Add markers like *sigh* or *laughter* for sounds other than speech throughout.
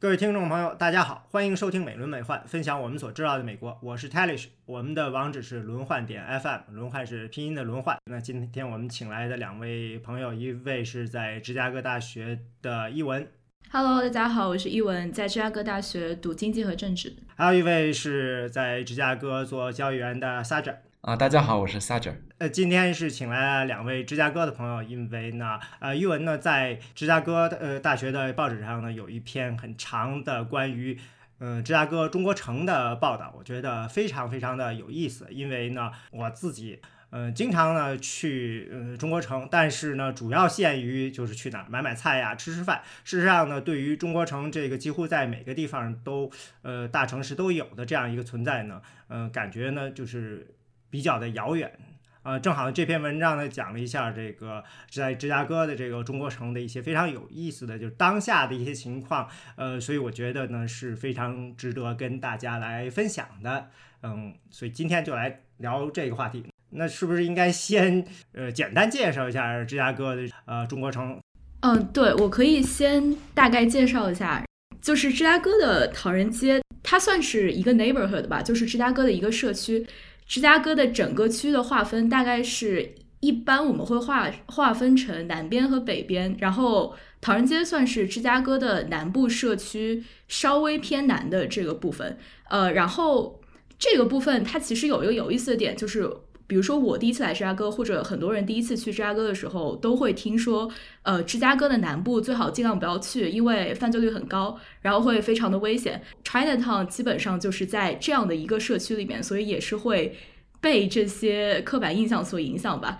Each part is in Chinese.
各位听众朋友，大家好，欢迎收听美轮美奂，分享我们所知道的美国。我是 Talish，我们的网址是轮换点 FM，轮换是拼音的轮换。那今天我们请来的两位朋友，一位是在芝加哥大学的伊文，Hello，大家好，我是伊文，在芝加哥大学读经济和政治。还有一位是在芝加哥做交易员的 Saja。啊，大家好，我是 Sager。呃，今天是请来了两位芝加哥的朋友，因为呢，呃，玉文呢在芝加哥呃大学的报纸上呢有一篇很长的关于嗯芝加哥中国城的报道，我觉得非常非常的有意思。因为呢，我自己呃经常呢去呃中国城，但是呢主要限于就是去哪儿买买菜呀，吃吃饭。事实上呢，对于中国城这个几乎在每个地方都呃大城市都有的这样一个存在呢，嗯，感觉呢就是。比较的遥远，呃，正好这篇文章呢讲了一下这个在芝加哥的这个中国城的一些非常有意思的，就是当下的一些情况，呃，所以我觉得呢是非常值得跟大家来分享的，嗯，所以今天就来聊这个话题。那是不是应该先呃简单介绍一下芝加哥的呃中国城？嗯，对，我可以先大概介绍一下，就是芝加哥的唐人街，它算是一个 neighborhood 吧，就是芝加哥的一个社区。芝加哥的整个区的划分大概是一般我们会划划分成南边和北边，然后唐人街算是芝加哥的南部社区稍微偏南的这个部分。呃，然后这个部分它其实有一个有意思的点，就是比如说我第一次来芝加哥，或者很多人第一次去芝加哥的时候，都会听说，呃，芝加哥的南部最好尽量不要去，因为犯罪率很高，然后会非常的危险。Chinatown 基本上就是在这样的一个社区里面，所以也是会。被这些刻板印象所影响吧。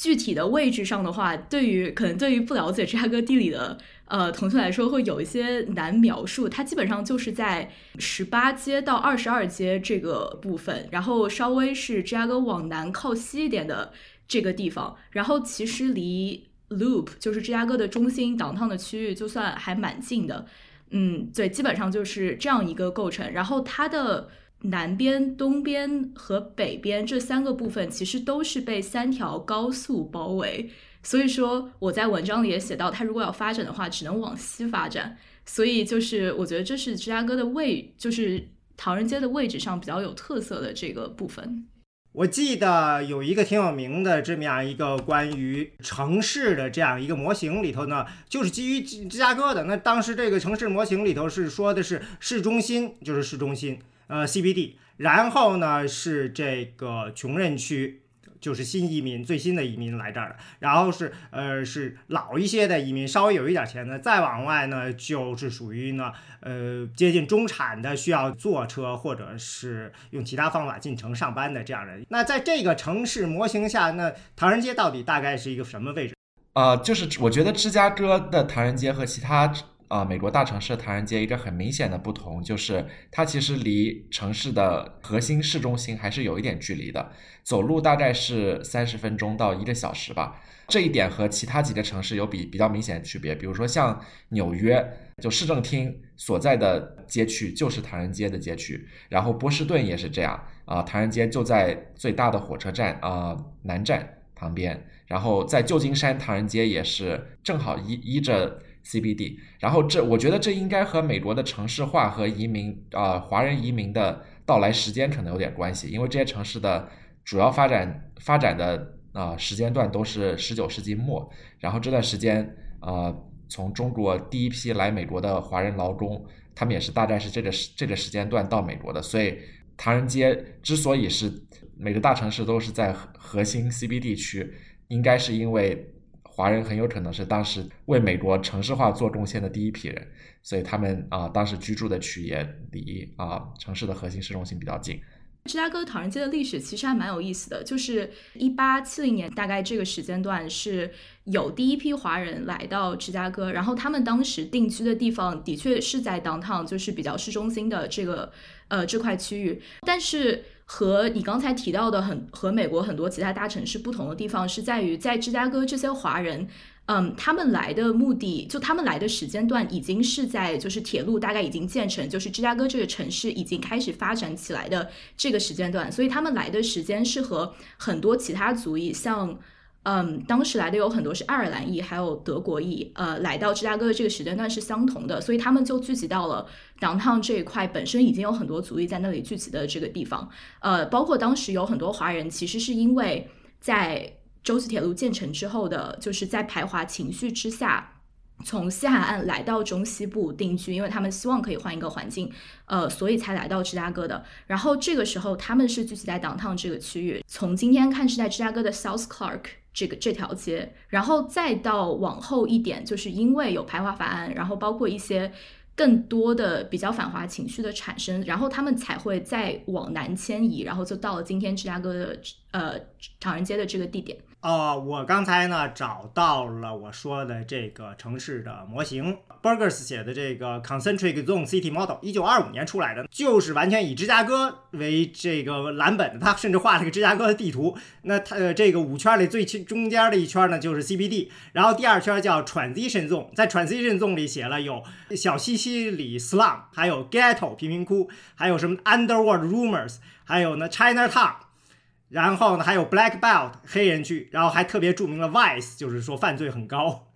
具体的位置上的话，对于可能对于不了解芝加哥地理的呃同学来说，会有一些难描述。它基本上就是在十八街到二十二街这个部分，然后稍微是芝加哥往南靠西一点的这个地方。然后其实离 Loop 就是芝加哥的中心 downtown 的区域，就算还蛮近的。嗯，对，基本上就是这样一个构成。然后它的。南边、东边和北边这三个部分其实都是被三条高速包围，所以说我在文章里也写到，它如果要发展的话，只能往西发展。所以就是我觉得这是芝加哥的位，*laughs* 就是唐人街的位置上比较有特色的这个部分。我记得有一个挺有名的这么样一个关于城市的这样一个模型里头呢，就是基于芝加哥的。那当时这个城市模型里头是说的是市中心，就是市中心。呃，CBD，然后呢是这个穷人区，就是新移民最新的移民来这儿的，然后是呃是老一些的移民，稍微有一点钱的，再往外呢就是属于呢呃接近中产的，需要坐车或者是用其他方法进城上班的这样人。那在这个城市模型下，那唐人街到底大概是一个什么位置？呃，就是我觉得芝加哥的唐人街和其他。啊，美国大城市唐人街一个很明显的不同就是，它其实离城市的核心市中心还是有一点距离的，走路大概是三十分钟到一个小时吧。这一点和其他几个城市有比比较明显的区别。比如说像纽约，就市政厅所在的街区就是唐人街的街区，然后波士顿也是这样啊，唐人街就在最大的火车站啊南站旁边，然后在旧金山唐人街也是正好依依着。CBD，然后这我觉得这应该和美国的城市化和移民啊华人移民的到来时间可能有点关系，因为这些城市的主要发展发展的啊时间段都是十九世纪末，然后这段时间啊从中国第一批来美国的华人劳工，他们也是大概是这个时这个时间段到美国的，所以唐人街之所以是每个大城市都是在核心 CBD 区，应该是因为。华人很有可能是当时为美国城市化做贡献的第一批人，所以他们啊当时居住的区也离啊城市的核心市中心比较近。芝加哥唐人街的历史其实还蛮有意思的，就是一八七零年大概这个时间段是有第一批华人来到芝加哥，然后他们当时定居的地方的确是在 downtown，就是比较市中心的这个呃这块区域，但是。和你刚才提到的很和美国很多其他大城市不同的地方是在于，在芝加哥这些华人，嗯，他们来的目的就他们来的时间段已经是在就是铁路大概已经建成，就是芝加哥这个城市已经开始发展起来的这个时间段，所以他们来的时间是和很多其他族裔，像嗯，当时来的有很多是爱尔兰裔，还有德国裔，呃，来到芝加哥的这个时间段是相同的，所以他们就聚集到了 downtown 这一块，本身已经有很多族裔在那里聚集的这个地方，呃，包括当时有很多华人，其实是因为在洲际铁路建成之后的，就是在排华情绪之下。从西海岸来到中西部定居，因为他们希望可以换一个环境，呃，所以才来到芝加哥的。然后这个时候他们是聚集在 downtown 这个区域，从今天看是在芝加哥的 South Clark 这个这条街，然后再到往后一点，就是因为有排华法案，然后包括一些更多的比较反华情绪的产生，然后他们才会再往南迁移，然后就到了今天芝加哥的呃唐人街的这个地点。哦，我刚才呢找到了我说的这个城市的模型，Burgers 写的这个 Concentric Zone City Model，一九二五年出来的，就是完全以芝加哥为这个蓝本的。他甚至画了个芝加哥的地图。那他呃这个五圈里最中间的一圈呢就是 CBD，然后第二圈叫 Transition Zone，在 Transition Zone 里写了有小西西里 Slum，还有 Ghetto 贫民窟，还有什么 Underworld Rumors，还有呢 Chinatown。然后呢，还有 Black Belt 黑人区，然后还特别著名的 Vice，就是说犯罪很高。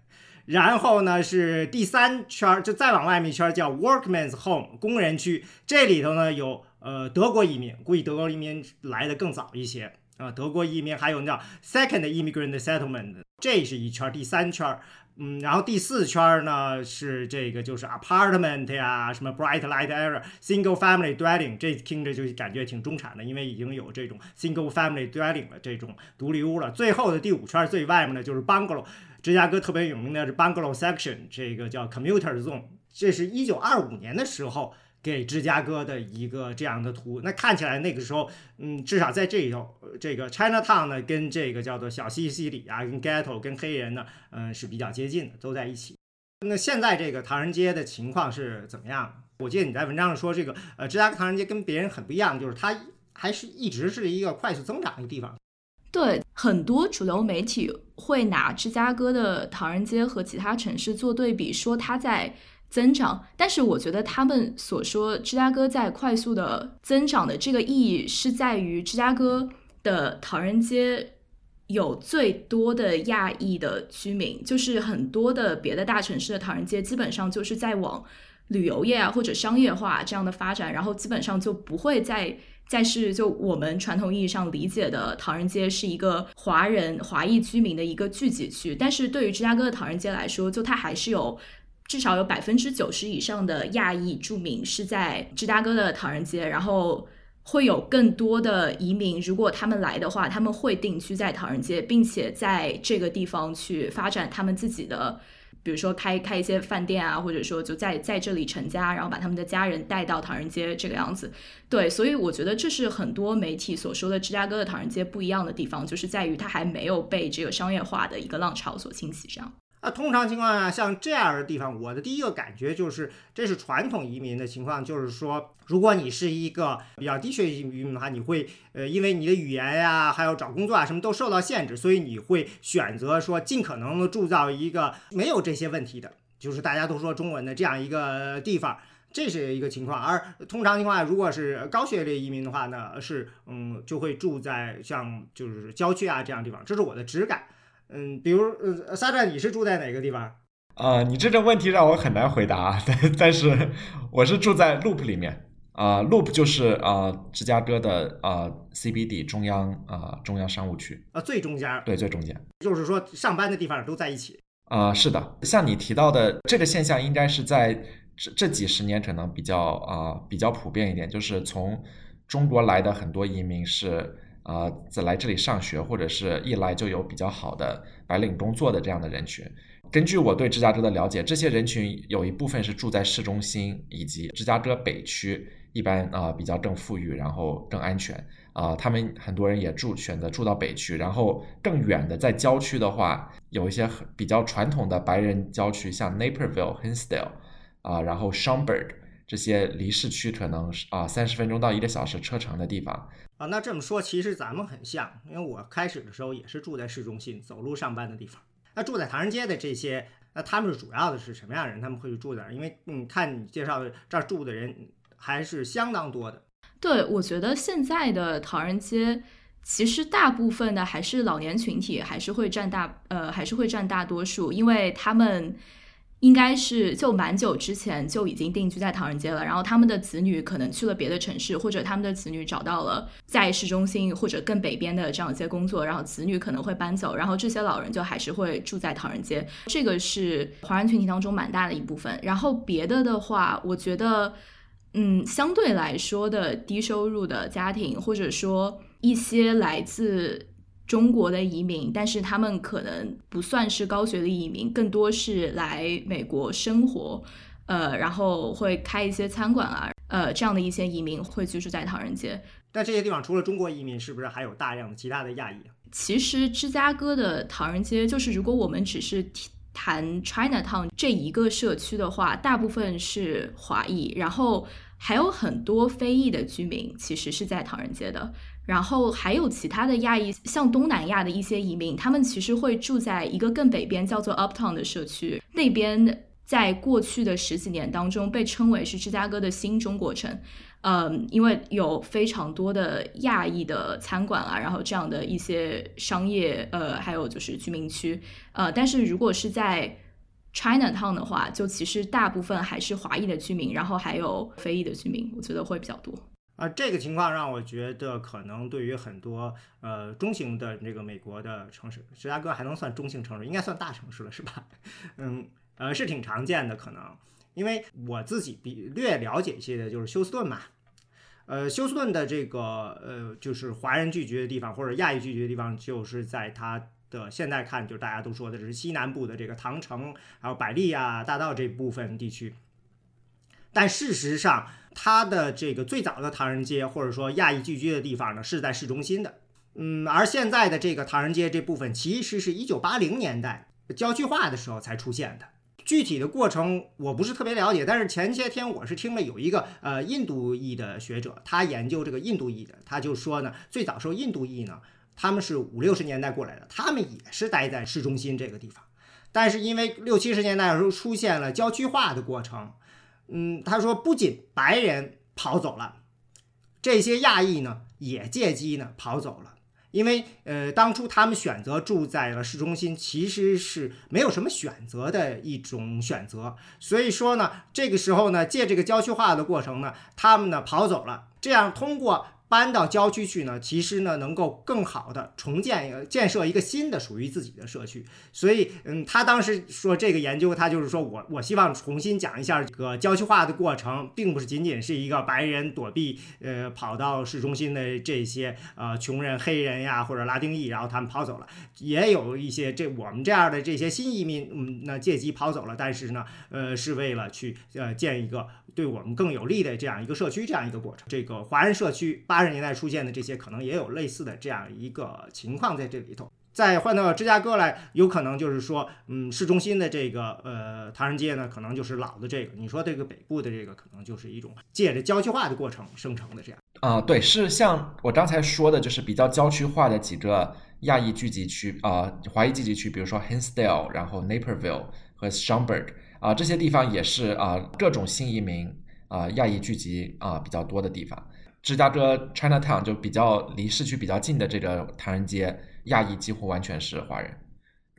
然后呢是第三圈，就再往外面一圈叫 Workman's Home 工人区，这里头呢有呃德国移民，估计德国移民来的更早一些啊。德国移民还有叫 Second Immigrant Settlement，这是一圈，第三圈。嗯，然后第四圈呢是这个就是 apartment 呀，什么 bright light area single family dwelling，这听着就感觉挺中产的，因为已经有这种 single family dwelling 了这种独立屋了。最后的第五圈最外面的就是 bungalow，芝加哥特别有名的是 bungalow section，这个叫 commuter zone，这是一九二五年的时候。给芝加哥的一个这样的图，那看起来那个时候，嗯，至少在这里头，这个 Chinatown 呢，跟这个叫做小西西里啊，跟 Ghetto 跟黑人呢，嗯，是比较接近的，都在一起。那现在这个唐人街的情况是怎么样？我记得你在文章上说，这个呃，芝加哥唐人街跟别人很不一样，就是它还是一直是一个快速增长的地方。对，很多主流媒体会拿芝加哥的唐人街和其他城市做对比，说它在。增长，但是我觉得他们所说芝加哥在快速的增长的这个意义是在于芝加哥的唐人街有最多的亚裔的居民，就是很多的别的大城市的唐人街基本上就是在往旅游业啊或者商业化这样的发展，然后基本上就不会再再是就我们传统意义上理解的唐人街是一个华人华裔居民的一个聚集区，但是对于芝加哥的唐人街来说，就它还是有。至少有百分之九十以上的亚裔住民是在芝加哥的唐人街，然后会有更多的移民。如果他们来的话，他们会定居在唐人街，并且在这个地方去发展他们自己的，比如说开开一些饭店啊，或者说就在在这里成家，然后把他们的家人带到唐人街这个样子。对，所以我觉得这是很多媒体所说的芝加哥的唐人街不一样的地方，就是在于它还没有被这个商业化的一个浪潮所侵袭上。那通常情况下，像这样的地方，我的第一个感觉就是，这是传统移民的情况，就是说，如果你是一个比较低学历移民的话，你会，呃，因为你的语言呀，还有找工作啊，什么都受到限制，所以你会选择说，尽可能的铸造一个没有这些问题的，就是大家都说中文的这样一个地方，这是一个情况。而通常情况下，如果是高学历移民的话呢，是，嗯，就会住在像就是郊区啊这样地方，这是我的直感。嗯，比如，呃，沙赞，你是住在哪个地方？啊，你这个问题让我很难回答，*laughs* 但但是我是住在 Loop 里面，啊，Loop 就是啊芝加哥的啊 CBD 中央啊中央商务区啊最中间，对最中间，就是说上班的地方都在一起啊，是的，像你提到的这个现象，应该是在这这几十年可能比较啊比较普遍一点，就是从中国来的很多移民是。啊，在来这里上学，或者是一来就有比较好的白领工作的这样的人群。根据我对芝加哥的了解，这些人群有一部分是住在市中心以及芝加哥北区，一般啊比较更富裕，然后更安全啊。他们很多人也住选择住到北区，然后更远的在郊区的话，有一些比较传统的白人郊区，像 Naperville、Hinsdale 啊，然后 Schaumburg 这些离市区可能啊三十分钟到一个小时车程的地方。啊，那这么说，其实咱们很像，因为我开始的时候也是住在市中心，走路上班的地方。那住在唐人街的这些，那他们是主要的是什么样的人？他们会住在？因为嗯，看你介绍的这儿住的人还是相当多的。对，我觉得现在的唐人街其实大部分的还是老年群体，还是会占大呃，还是会占大多数，因为他们。应该是就蛮久之前就已经定居在唐人街了，然后他们的子女可能去了别的城市，或者他们的子女找到了在市中心或者更北边的这样一些工作，然后子女可能会搬走，然后这些老人就还是会住在唐人街。这个是华人群体当中蛮大的一部分。然后别的的话，我觉得，嗯，相对来说的低收入的家庭，或者说一些来自。中国的移民，但是他们可能不算是高学历移民，更多是来美国生活，呃，然后会开一些餐馆啊，呃，这样的一些移民会居住在唐人街。但这些地方除了中国移民，是不是还有大量的其他的亚裔？其实芝加哥的唐人街，就是如果我们只是谈 Chinatown 这一个社区的话，大部分是华裔，然后还有很多非裔的居民，其实是在唐人街的。然后还有其他的亚裔，像东南亚的一些移民，他们其实会住在一个更北边叫做 Uptown 的社区。那边在过去的十几年当中被称为是芝加哥的新中国城，嗯，因为有非常多的亚裔的餐馆啊，然后这样的一些商业，呃，还有就是居民区，呃，但是如果是在 Chinatown 的话，就其实大部分还是华裔的居民，然后还有非裔的居民，我觉得会比较多。啊，这个情况让我觉得，可能对于很多呃中型的这个美国的城市，芝加哥还能算中型城市，应该算大城市了，是吧？*laughs* 嗯，呃，是挺常见的，可能因为我自己比略了解一些的，就是休斯顿嘛，呃，休斯顿的这个呃，就是华人聚集的地方或者亚裔聚集的地方，就是在它的现在看，就是大家都说的是西南部的这个唐城，还有百利亚大道这部分地区，但事实上。它的这个最早的唐人街，或者说亚裔聚居的地方呢，是在市中心的。嗯，而现在的这个唐人街这部分，其实是一九八零年代郊区化的时候才出现的。具体的过程我不是特别了解，但是前些天我是听了有一个呃印度裔的学者，他研究这个印度裔的，他就说呢，最早时候印度裔呢，他们是五六十年代过来的，他们也是待在市中心这个地方，但是因为六七十年代的时候出现了郊区化的过程。嗯，他说，不仅白人跑走了，这些亚裔呢也借机呢跑走了，因为呃，当初他们选择住在了市中心，其实是没有什么选择的一种选择。所以说呢，这个时候呢，借这个郊区化的过程呢，他们呢跑走了，这样通过。搬到郊区去呢，其实呢能够更好的重建、建设一个新的属于自己的社区。所以，嗯，他当时说这个研究，他就是说我我希望重新讲一下这个郊区化的过程，并不是仅仅是一个白人躲避，呃，跑到市中心的这些呃穷人、黑人呀或者拉丁裔，然后他们跑走了，也有一些这我们这样的这些新移民，嗯，那借机跑走了，但是呢，呃，是为了去呃建一个。对我们更有利的这样一个社区，这样一个过程。这个华人社区八十年代出现的这些，可能也有类似的这样一个情况在这里头。再换到芝加哥来，有可能就是说，嗯，市中心的这个呃唐人街呢，可能就是老的这个。你说这个北部的这个，可能就是一种借着郊区化的过程生成的这样。啊，对，是像我刚才说的，就是比较郊区化的几个亚裔聚集区啊，华裔聚集区，比如说 Hinsdale，然后 Naperville 和 Schaumburg。啊，这些地方也是啊，各种新移民啊，亚裔聚集啊比较多的地方。芝加哥 Chinatown 就比较离市区比较近的这个唐人街，亚裔几乎完全是华人。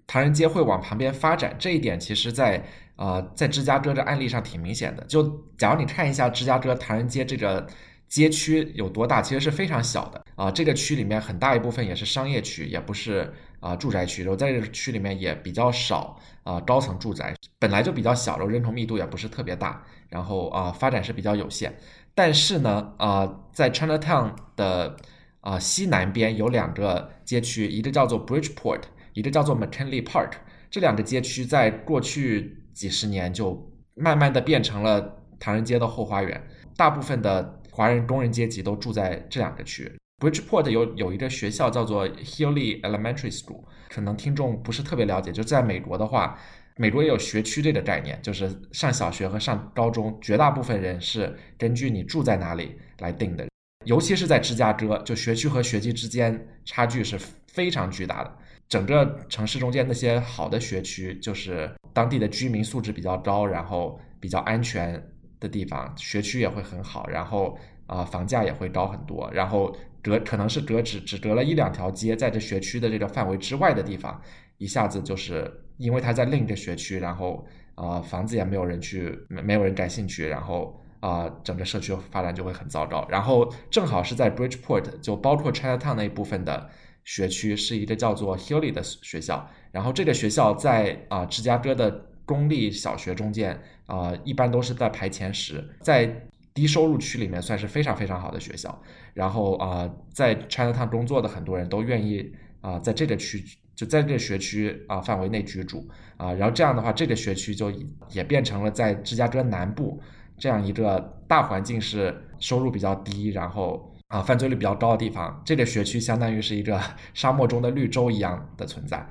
唐人街会往旁边发展，这一点其实，在啊，在芝加哥的案例上挺明显的。就假如你看一下芝加哥唐人街这个街区有多大，其实是非常小的啊。这个区里面很大一部分也是商业区，也不是。啊，住宅区，然后在这个区里面也比较少啊，高层住宅本来就比较小，然后人口密度也不是特别大，然后啊，发展是比较有限。但是呢，啊，在 Chinatown 的啊西南边有两个街区，一个叫做 Bridgeport，一个叫做 McKinley Park。这两个街区在过去几十年就慢慢的变成了唐人街的后花园，大部分的华人工人阶级都住在这两个区。Bridgeport 有有一个学校叫做 Hilly Elementary School，可能听众不是特别了解。就在美国的话，美国也有学区这个概念，就是上小学和上高中，绝大部分人是根据你住在哪里来定的。尤其是在芝加哥，就学区和学籍之间差距是非常巨大的。整个城市中间那些好的学区，就是当地的居民素质比较高，然后比较安全的地方，学区也会很好，然后啊房价也会高很多，然后。隔可能是隔只只隔了一两条街，在这学区的这个范围之外的地方，一下子就是因为他在另一个学区，然后啊房子也没有人去，没没有人感兴趣，然后啊整个社区发展就会很糟糕。然后正好是在 Bridgeport，就包括 Chinatown 那一部分的学区，是一个叫做 Hilly 的学校。然后这个学校在啊芝加哥的公立小学中间啊一般都是在排前十，在低收入区里面算是非常非常好的学校。然后啊，在 Chinatown 工作的很多人都愿意啊，在这个区就在这个学区啊范围内居住啊，然后这样的话，这个学区就也变成了在芝加哥南部这样一个大环境是收入比较低，然后啊犯罪率比较高的地方，这个学区相当于是一个沙漠中的绿洲一样的存在。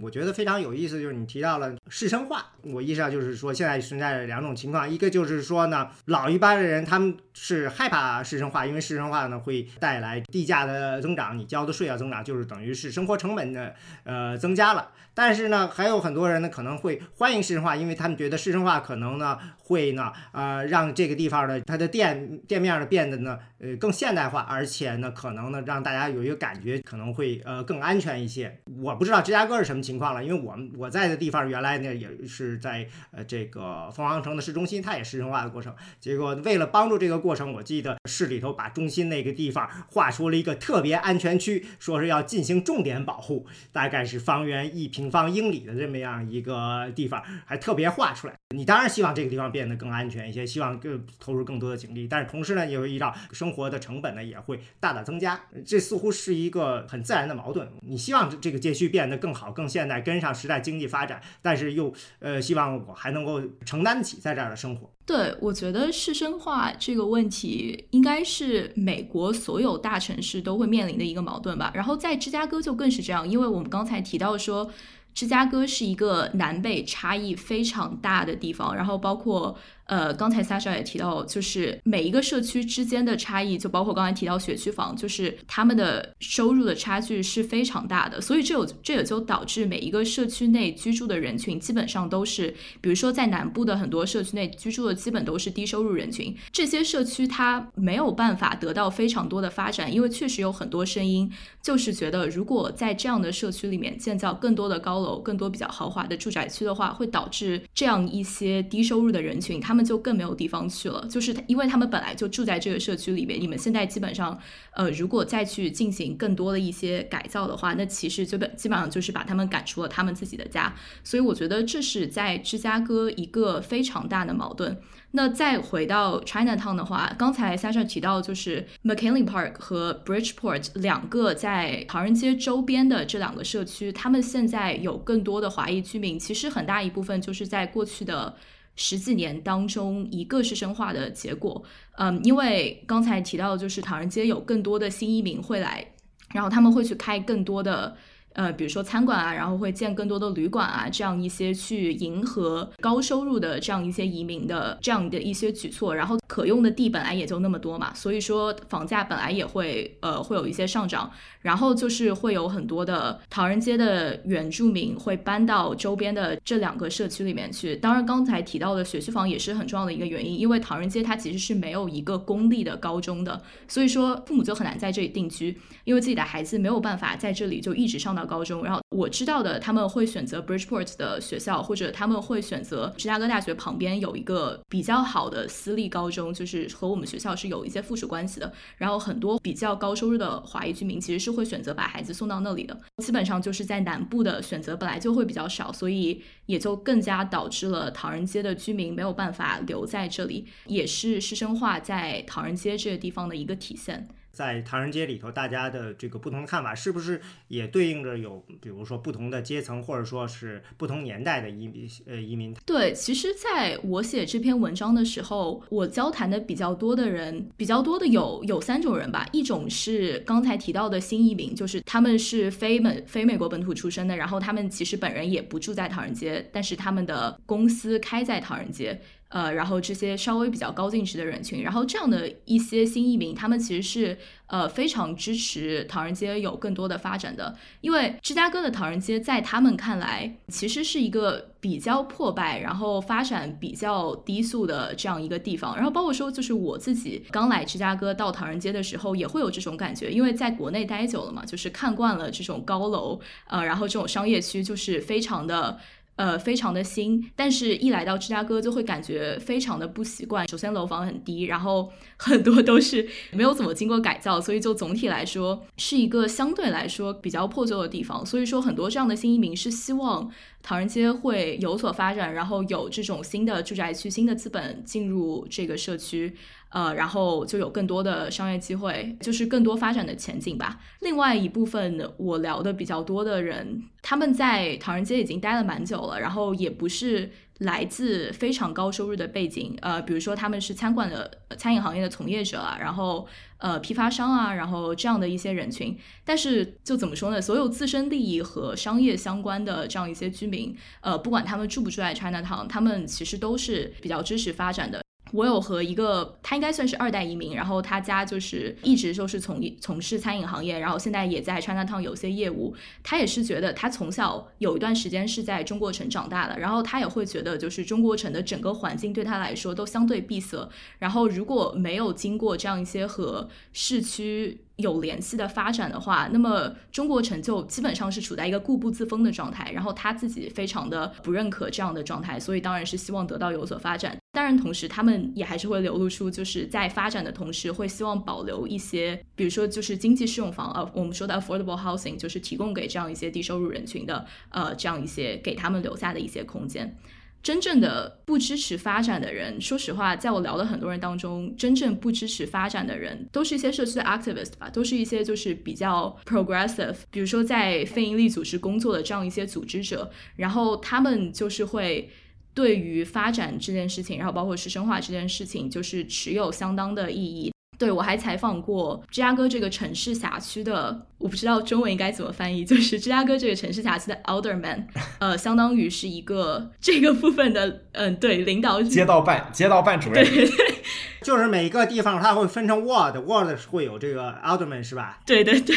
我觉得非常有意思，就是你提到了师生化，我意识到就是说现在存在着两种情况，一个就是说呢，老一辈的人他们是害怕师生化，因为师生化呢会带来地价的增长，你交的税要增长，就是等于是生活成本的呃增加了。但是呢，还有很多人呢可能会欢迎师生化，因为他们觉得师生化可能呢会呢呃让这个地方的它的店店面呢变得呢呃更现代化，而且呢可能呢让大家有一个感觉可能会呃更安全一些。我不知道芝加哥是什么。情况了，因为我们我在的地方原来呢也是在呃这个凤凰城的市中心，它也市生化的过程。结果为了帮助这个过程，我记得市里头把中心那个地方划出了一个特别安全区，说是要进行重点保护，大概是方圆一平方英里的这么样一个地方，还特别划出来。你当然希望这个地方变得更安全一些，希望更投入更多的警力，但是同时呢，也会遇到生活的成本呢也会大大增加。这似乎是一个很自然的矛盾。你希望这个街区变得更好、更现代跟上时代经济发展，但是又呃希望我还能够承担得起在这儿的生活。对，我觉得市生化这个问题应该是美国所有大城市都会面临的一个矛盾吧。然后在芝加哥就更是这样，因为我们刚才提到说，芝加哥是一个南北差异非常大的地方，然后包括。呃，刚才 Sasha 也提到，就是每一个社区之间的差异，就包括刚才提到学区房，就是他们的收入的差距是非常大的，所以这有这也就导致每一个社区内居住的人群基本上都是，比如说在南部的很多社区内居住的基本都是低收入人群，这些社区它没有办法得到非常多的发展，因为确实有很多声音就是觉得，如果在这样的社区里面建造更多的高楼，更多比较豪华的住宅区的话，会导致这样一些低收入的人群他们。们就更没有地方去了，就是因为他们本来就住在这个社区里面。你们现在基本上，呃，如果再去进行更多的一些改造的话，那其实就本基本上就是把他们赶出了他们自己的家。所以我觉得这是在芝加哥一个非常大的矛盾。那再回到 Chinatown 的话，刚才 Sasha 提到就是 McKinley Park 和 Bridgeport 两个在唐人街周边的这两个社区，他们现在有更多的华裔居民，其实很大一部分就是在过去的。十几年当中，一个是深化的结果，嗯，因为刚才提到的就是唐人街有更多的新移民会来，然后他们会去开更多的，呃，比如说餐馆啊，然后会建更多的旅馆啊，这样一些去迎合高收入的这样一些移民的这样的一些举措，然后可用的地本来也就那么多嘛，所以说房价本来也会呃会有一些上涨。然后就是会有很多的唐人街的原住民会搬到周边的这两个社区里面去。当然，刚才提到的学区房也是很重要的一个原因，因为唐人街它其实是没有一个公立的高中的，所以说父母就很难在这里定居，因为自己的孩子没有办法在这里就一直上到高中。然后我知道的，他们会选择 Bridgeport 的学校，或者他们会选择芝加哥大学旁边有一个比较好的私立高中，就是和我们学校是有一些附属关系的。然后很多比较高收入的华裔居民其实是。会选择把孩子送到那里的，基本上就是在南部的选择本来就会比较少，所以也就更加导致了唐人街的居民没有办法留在这里，也是师生化在唐人街这个地方的一个体现。在唐人街里头，大家的这个不同的看法，是不是也对应着有，比如说不同的阶层，或者说是不同年代的移民呃移民？对，其实在我写这篇文章的时候，我交谈的比较多的人，比较多的有有三种人吧。一种是刚才提到的新移民，就是他们是非美非美国本土出生的，然后他们其实本人也不住在唐人街，但是他们的公司开在唐人街。呃，然后这些稍微比较高净值的人群，然后这样的一些新移民，他们其实是呃非常支持唐人街有更多的发展的，因为芝加哥的唐人街在他们看来其实是一个比较破败，然后发展比较低速的这样一个地方，然后包括说就是我自己刚来芝加哥到唐人街的时候也会有这种感觉，因为在国内待久了嘛，就是看惯了这种高楼，呃，然后这种商业区就是非常的。呃，非常的新，但是一来到芝加哥就会感觉非常的不习惯。首先楼房很低，然后 *laughs* 很多都是没有怎么经过改造，所以就总体来说是一个相对来说比较破旧的地方。所以说很多这样的新移民是希望唐人街会有所发展，然后有这种新的住宅区、新的资本进入这个社区。呃，然后就有更多的商业机会，就是更多发展的前景吧。另外一部分我聊的比较多的人，他们在唐人街已经待了蛮久了，然后也不是来自非常高收入的背景，呃，比如说他们是餐馆的餐饮行业的从业者啊，然后呃批发商啊，然后这样的一些人群。但是就怎么说呢？所有自身利益和商业相关的这样一些居民，呃，不管他们住不住在 China Town，他们其实都是比较支持发展的。我有和一个，他应该算是二代移民，然后他家就是一直都是从从事餐饮行业，然后现在也在 China Town 有些业务。他也是觉得他从小有一段时间是在中国城长大的，然后他也会觉得就是中国城的整个环境对他来说都相对闭塞，然后如果没有经过这样一些和市区。有联系的发展的话，那么中国城就基本上是处在一个固步自封的状态，然后他自己非常的不认可这样的状态，所以当然是希望得到有所发展。当然，同时他们也还是会流露出，就是在发展的同时，会希望保留一些，比如说就是经济适用房，呃，我们说的 affordable housing，就是提供给这样一些低收入人群的，呃，这样一些给他们留下的一些空间。真正的不支持发展的人，说实话，在我聊的很多人当中，真正不支持发展的人，都是一些社区的 activist 吧，都是一些就是比较 progressive，比如说在非营利组织工作的这样一些组织者，然后他们就是会对于发展这件事情，然后包括是深化这件事情，就是持有相当的意义。对，我还采访过芝加哥这个城市辖区的，我不知道中文应该怎么翻译，就是 *laughs* 芝加哥这个城市辖区的 alderman，呃，相当于是一个这个部分的，嗯，对，领导街道办街道办主任，对对，*laughs* 就是每个地方它会分成 ward，ward 会有这个 alderman 是吧？对对对。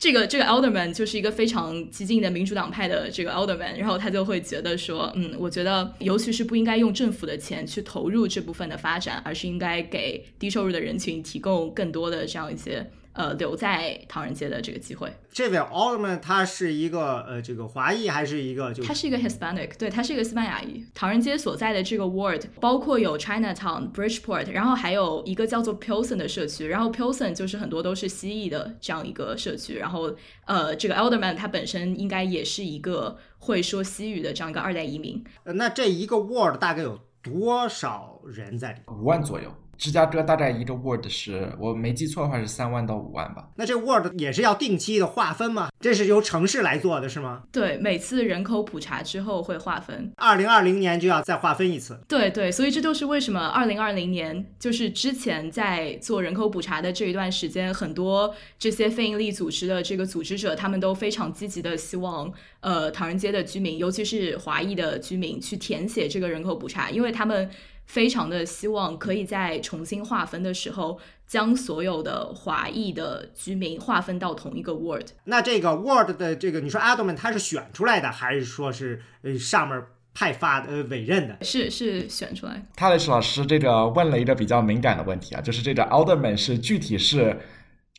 这个这个 Alderman 就是一个非常激进的民主党派的这个 Alderman，然后他就会觉得说，嗯，我觉得尤其是不应该用政府的钱去投入这部分的发展，而是应该给低收入的人群提供更多的这样一些。呃，留在唐人街的这个机会。这位 Alderman 他是一个呃，这个华裔还是一个？就他是一个 Hispanic，对他是一个西班牙裔。唐人街所在的这个 ward 包括有 Chinatown、Bridgeport，然后还有一个叫做 Pilsen 的社区。然后 Pilsen 就是很多都是西裔的这样一个社区。然后呃，这个 Alderman 他本身应该也是一个会说西语的这样一个二代移民。那这一个 ward 大概有多少人在里？五万左右。芝加哥大概一个 word 是我没记错的话是三万到五万吧。那这 word 也是要定期的划分吗？这是由城市来做的是吗？对，每次人口普查之后会划分。二零二零年就要再划分一次。对对，所以这就是为什么二零二零年就是之前在做人口普查的这一段时间，很多这些非营利组织的这个组织者，他们都非常积极的希望，呃，唐人街的居民，尤其是华裔的居民去填写这个人口普查，因为他们。非常的希望可以在重新划分的时候，将所有的华裔的居民划分到同一个 word。那这个 word 的这个，你说 Alderman 他是选出来的，还是说是呃上面派发的呃委任的？是是选出来。泰勒斯老师这个问了一个比较敏感的问题啊，就是这个 Alderman 是具体是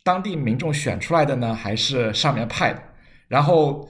当地民众选出来的呢，还是上面派的？然后，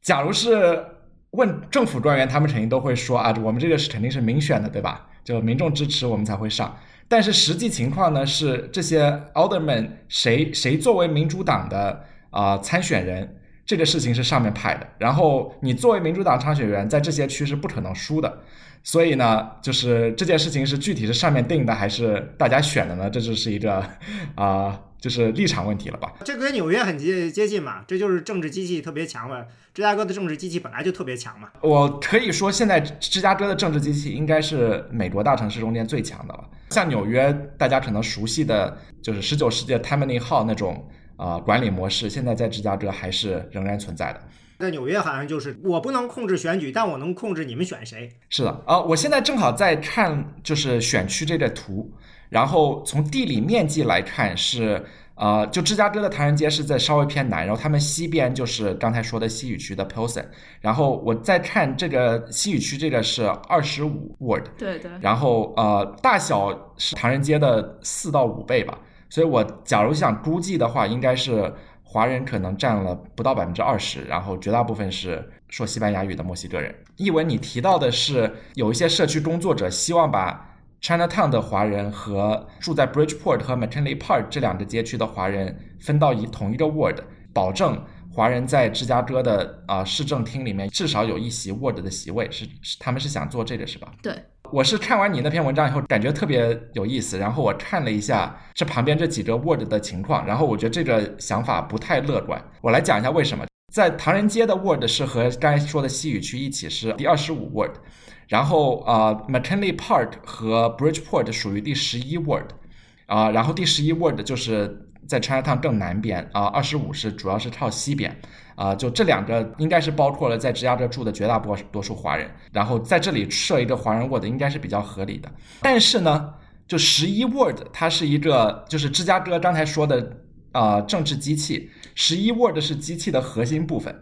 假如是问政府官员，他们肯定都会说啊，我们这个是肯定是民选的，对吧？就民众支持我们才会上，但是实际情况呢是这些 alderman 谁谁作为民主党的啊参选人，这个事情是上面派的。然后你作为民主党参选人，在这些区是不可能输的。所以呢，就是这件事情是具体是上面定的还是大家选的呢？这就是一个 *laughs* 啊。就是立场问题了吧？这跟纽约很接接近嘛，这就是政治机器特别强嘛。芝加哥的政治机器本来就特别强嘛。我可以说，现在芝加哥的政治机器应该是美国大城市中间最强的了。像纽约，大家可能熟悉的就是十九世纪 Tammany Hall 那种啊管理模式，现在在芝加哥还是仍然存在的。在纽约好像就是我不能控制选举，但我能控制你们选谁。是的，啊，我现在正好在看就是选区这个图，然后从地理面积来看是。呃，就芝加哥的唐人街是在稍微偏南，然后他们西边就是刚才说的西语区的 Pilsen，然后我再看这个西语区，这个是二十五 word，对对，然后呃大小是唐人街的四到五倍吧，所以我假如想估计的话，应该是华人可能占了不到百分之二十，然后绝大部分是说西班牙语的墨西哥人。译文你提到的是有一些社区工作者希望把。Chinatown 的华人和住在 Bridgeport 和 McKinley Park 这两个街区的华人分到一同一个 ward，保证华人在芝加哥的啊市政厅里面至少有一席 ward 的席位，是是他们是想做这个是吧？对，我是看完你那篇文章以后感觉特别有意思，然后我看了一下这旁边这几个 word 的情况，然后我觉得这个想法不太乐观。我来讲一下为什么，在唐人街的 ward 是和刚才说的西语区一起是第二十五 ward。然后啊，McKinley Park 和 Bridgeport 属于第十一 ward，啊，然后第十一 ward 就是在 Chinatown 更南边啊，二十五是主要是靠西边，啊，就这两个应该是包括了在芝加哥住的绝大多多数华人，然后在这里设一个华人 ward 应该是比较合理的。但是呢，就十一 ward 它是一个就是芝加哥刚才说的啊政治机器，十一 Word 是机器的核心部分。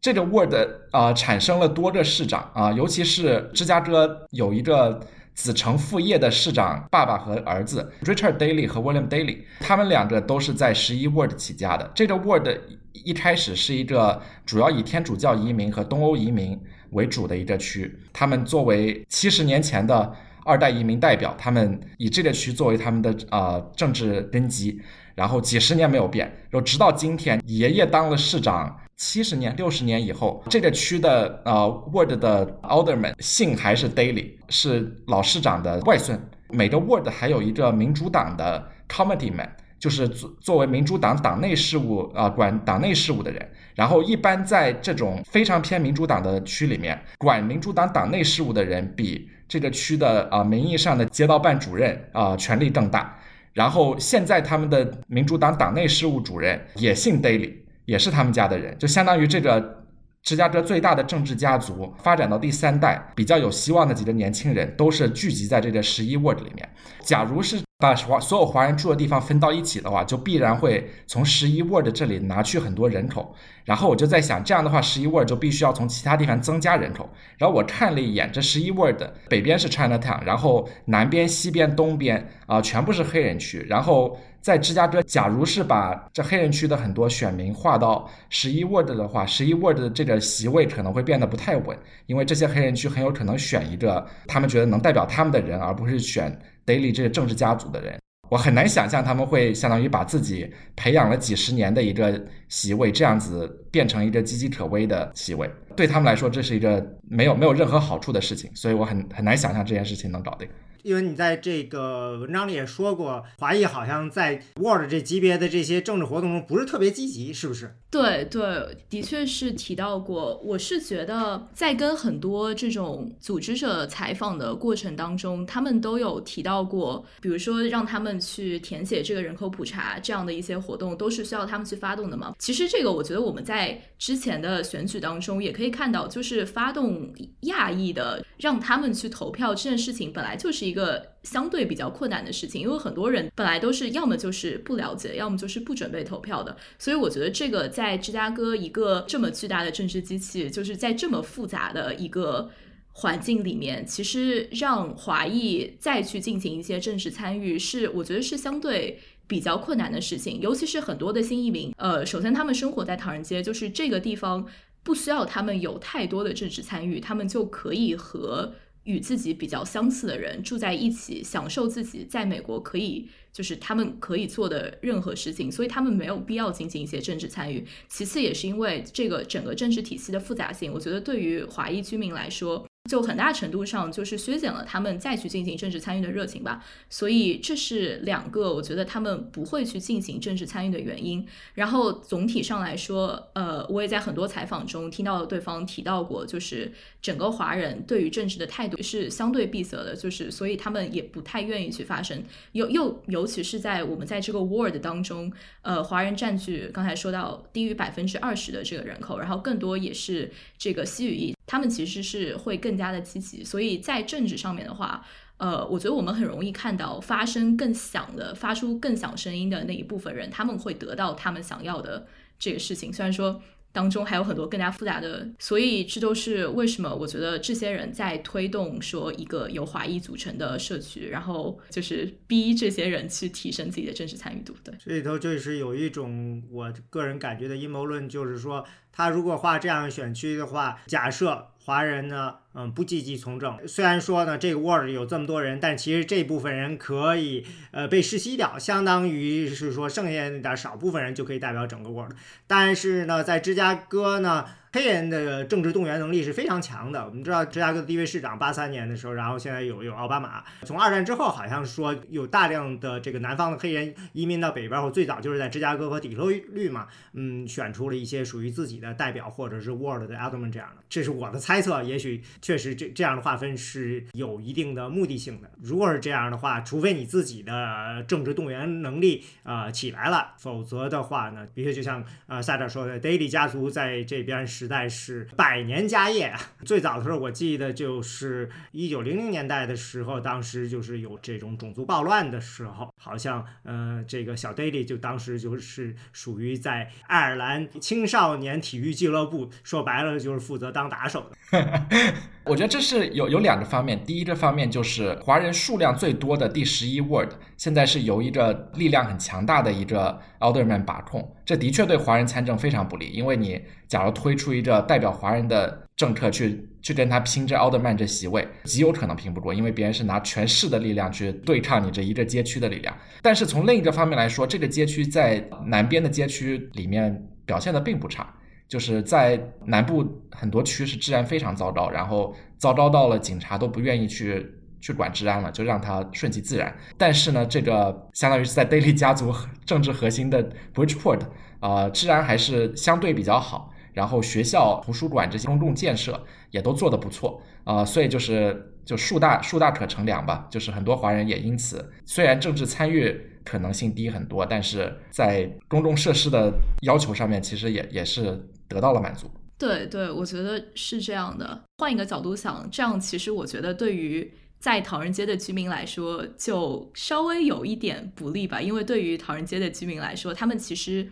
这个 word 啊产生了多个市长啊，尤其是芝加哥有一个子承父业的市长爸爸和儿子 Richard Daly 和 William Daly，他们两个都是在十一 word 起家的。这个 word 一开始是一个主要以天主教移民和东欧移民为主的一个区，他们作为七十年前的二代移民代表，他们以这个区作为他们的啊政治根基，然后几十年没有变，然后直到今天，爷爷当了市长。七十年、六十年以后，这个区的呃 word 的 alderman 姓还是 Daily，是老市长的外孙。每个 word 还有一个民主党的 committeeman，就是作作为民主党党内事务啊管党内事务的人。然后一般在这种非常偏民主党的区里面，管民主党党内事务的人比这个区的啊名义上的街道办主任啊权力更大。然后现在他们的民主党党内事务主任也姓 Daily。也是他们家的人，就相当于这个芝加哥最大的政治家族发展到第三代，比较有希望的几个年轻人都是聚集在这个十一 word 里面。假如是。把华所有华人住的地方分到一起的话，就必然会从十一 word 这里拿去很多人口。然后我就在想，这样的话，十一 word 就必须要从其他地方增加人口。然后我看了一眼，这十一 word 北边是 Chinatown，然后南边、西边、东边啊，全部是黑人区。然后在芝加哥，假如是把这黑人区的很多选民划到十一 word 的话，十一 word 的这个席位可能会变得不太稳，因为这些黑人区很有可能选一个他们觉得能代表他们的人，而不是选。Daily 这个政治家族的人，我很难想象他们会相当于把自己培养了几十年的一个席位，这样子变成一个岌岌可危的席位。对他们来说，这是一个没有没有任何好处的事情，所以我很很难想象这件事情能搞定。因为你在这个文章里也说过，华裔好像在 Word 这级别的这些政治活动中不是特别积极，是不是？对对，的确是提到过。我是觉得在跟很多这种组织者采访的过程当中，他们都有提到过，比如说让他们去填写这个人口普查这样的一些活动，都是需要他们去发动的嘛。其实这个我觉得我们在之前的选举当中也可以看到，就是发动亚裔的让他们去投票这件事情，本来就是一。一个相对比较困难的事情，因为很多人本来都是要么就是不了解，要么就是不准备投票的，所以我觉得这个在芝加哥一个这么巨大的政治机器，就是在这么复杂的一个环境里面，其实让华裔再去进行一些政治参与，是我觉得是相对比较困难的事情。尤其是很多的新移民，呃，首先他们生活在唐人街，就是这个地方不需要他们有太多的政治参与，他们就可以和。与自己比较相似的人住在一起，享受自己在美国可以就是他们可以做的任何事情，所以他们没有必要进行一些政治参与。其次，也是因为这个整个政治体系的复杂性，我觉得对于华裔居民来说，就很大程度上就是削减了他们再去进行政治参与的热情吧。所以这是两个我觉得他们不会去进行政治参与的原因。然后总体上来说，呃，我也在很多采访中听到对方提到过，就是整个华人对于政治的态度是相对闭塞的，就是所以他们也不太愿意去发声。又又尤其是在我们在这个 word 当中，呃，华人占据刚才说到低于百分之二十的这个人口，然后更多也是这个西语裔，他们其实是会更加的积极。所以在政治上面的话，呃，我觉得我们很容易看到发声更响的、发出更响声音的那一部分人，他们会得到他们想要的这个事情。虽然说。当中还有很多更加复杂的，所以这都是为什么我觉得这些人在推动说一个由华裔组成的社区，然后就是逼这些人去提升自己的政治参与度。对，这里头就是有一种我个人感觉的阴谋论，就是说他如果画这样选区的话，假设华人呢。嗯，不积极从政。虽然说呢，这个 word 有这么多人，但其实这部分人可以呃被世袭掉，相当于是说剩下那点少部分人就可以代表整个 world。但是呢，在芝加哥呢。黑人的政治动员能力是非常强的。我们知道芝加哥的第一位市长八三年的时候，然后现在有有奥巴马。从二战之后，好像说有大量的这个南方的黑人移民到北边，或最早就是在芝加哥和底特律嘛，嗯，选出了一些属于自己的代表，或者是 World 的 Alderman 这样的。这是我的猜测，也许确实这这样的划分是有一定的目的性的。如果是这样的话，除非你自己的政治动员能力啊起来了，否则的话呢，的确就像呃萨德说的，Daily *laughs* 家族在这边是。时代是百年家业啊！最早的时候，我记得就是一九零零年代的时候，当时就是有这种种族暴乱的时候，好像呃，这个小 Daily 就当时就是属于在爱尔兰青少年体育俱乐部，说白了就是负责当打手的。*laughs* 我觉得这是有有两个方面，第一个方面就是华人数量最多的第十一 word，现在是由一个力量很强大的一个 alderman 把控，这的确对华人参政非常不利，因为你假如推出一个代表华人的政客去去跟他拼这 alderman 这席位，极有可能拼不过，因为别人是拿全市的力量去对抗你这一个街区的力量。但是从另一个方面来说，这个街区在南边的街区里面表现的并不差。就是在南部很多区是治安非常糟糕，然后糟糕到了警察都不愿意去去管治安了，就让它顺其自然。但是呢，这个相当于是在 *laughs* Daily 家族政治核心的 Bridgeport，呃，治安还是相对比较好，然后学校、图书馆这些公共建设也都做得不错，啊，所以就是就树大树大可乘凉吧，就是很多华人也因此虽然政治参与。可能性低很多，但是在公共设施的要求上面，其实也也是得到了满足。对对，我觉得是这样的。换一个角度想，这样其实我觉得对于在唐人街的居民来说，就稍微有一点不利吧。因为对于唐人街的居民来说，他们其实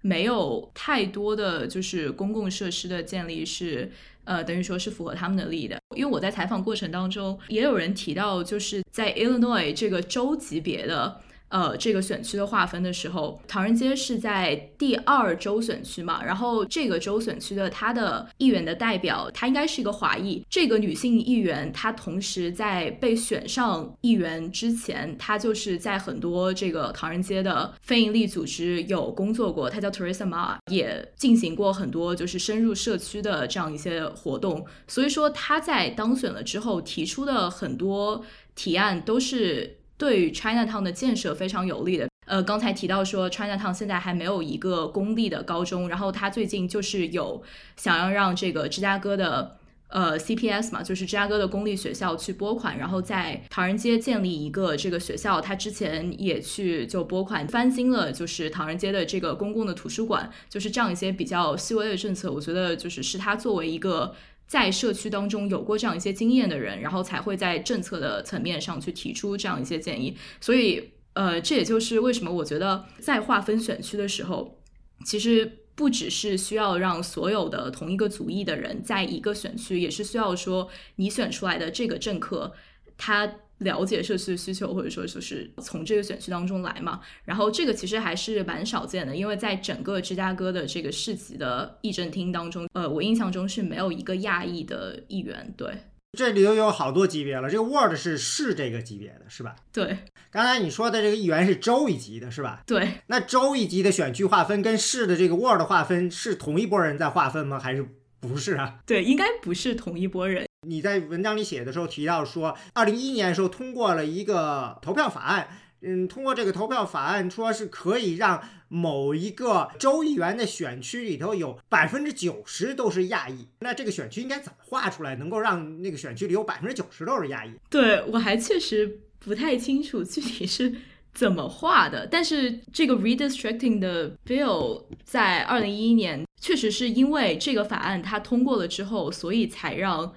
没有太多的就是公共设施的建立是呃，等于说是符合他们的利益的。因为我在采访过程当中，也有人提到，就是在 Illinois 这个州级别的。呃，这个选区的划分的时候，唐人街是在第二州选区嘛，然后这个州选区的他的议员的代表，他应该是一个华裔。这个女性议员，她同时在被选上议员之前，她就是在很多这个唐人街的非营利组织有工作过。她叫 Teresa Ma，也进行过很多就是深入社区的这样一些活动。所以说，她在当选了之后提出的很多提案都是。对于 Chinatown 的建设非常有利的。呃，刚才提到说 Chinatown 现在还没有一个公立的高中，然后他最近就是有想要让这个芝加哥的呃 CPS 嘛，就是芝加哥的公立学校去拨款，然后在唐人街建立一个这个学校。他之前也去就拨款翻新了，就是唐人街的这个公共的图书馆，就是这样一些比较细微的政策。我觉得就是是他作为一个。在社区当中有过这样一些经验的人，然后才会在政策的层面上去提出这样一些建议。所以，呃，这也就是为什么我觉得在划分选区的时候，其实不只是需要让所有的同一个族裔的人在一个选区，也是需要说你选出来的这个政客他。了解社区的需求，或者说就是从这个选区当中来嘛。然后这个其实还是蛮少见的，因为在整个芝加哥的这个市级的议政厅当中，呃，我印象中是没有一个亚裔的议员。对，这里头有好多级别了。这个 Word 是市这个级别的，是吧？对。刚才你说的这个议员是州一级的，是吧？对。那州一级的选区划分跟市的这个 Word 划分是同一波人在划分吗？还是不是啊？对，应该不是同一波人。你在文章里写的时候提到说，二零一一年的时候通过了一个投票法案，嗯，通过这个投票法案说是可以让某一个州议员的选区里头有百分之九十都是亚裔，那这个选区应该怎么划出来，能够让那个选区里有百分之九十都是亚裔？对我还确实不太清楚具体是。怎么画的？但是这个 redistricting 的 bill 在二零一一年确实是因为这个法案它通过了之后，所以才让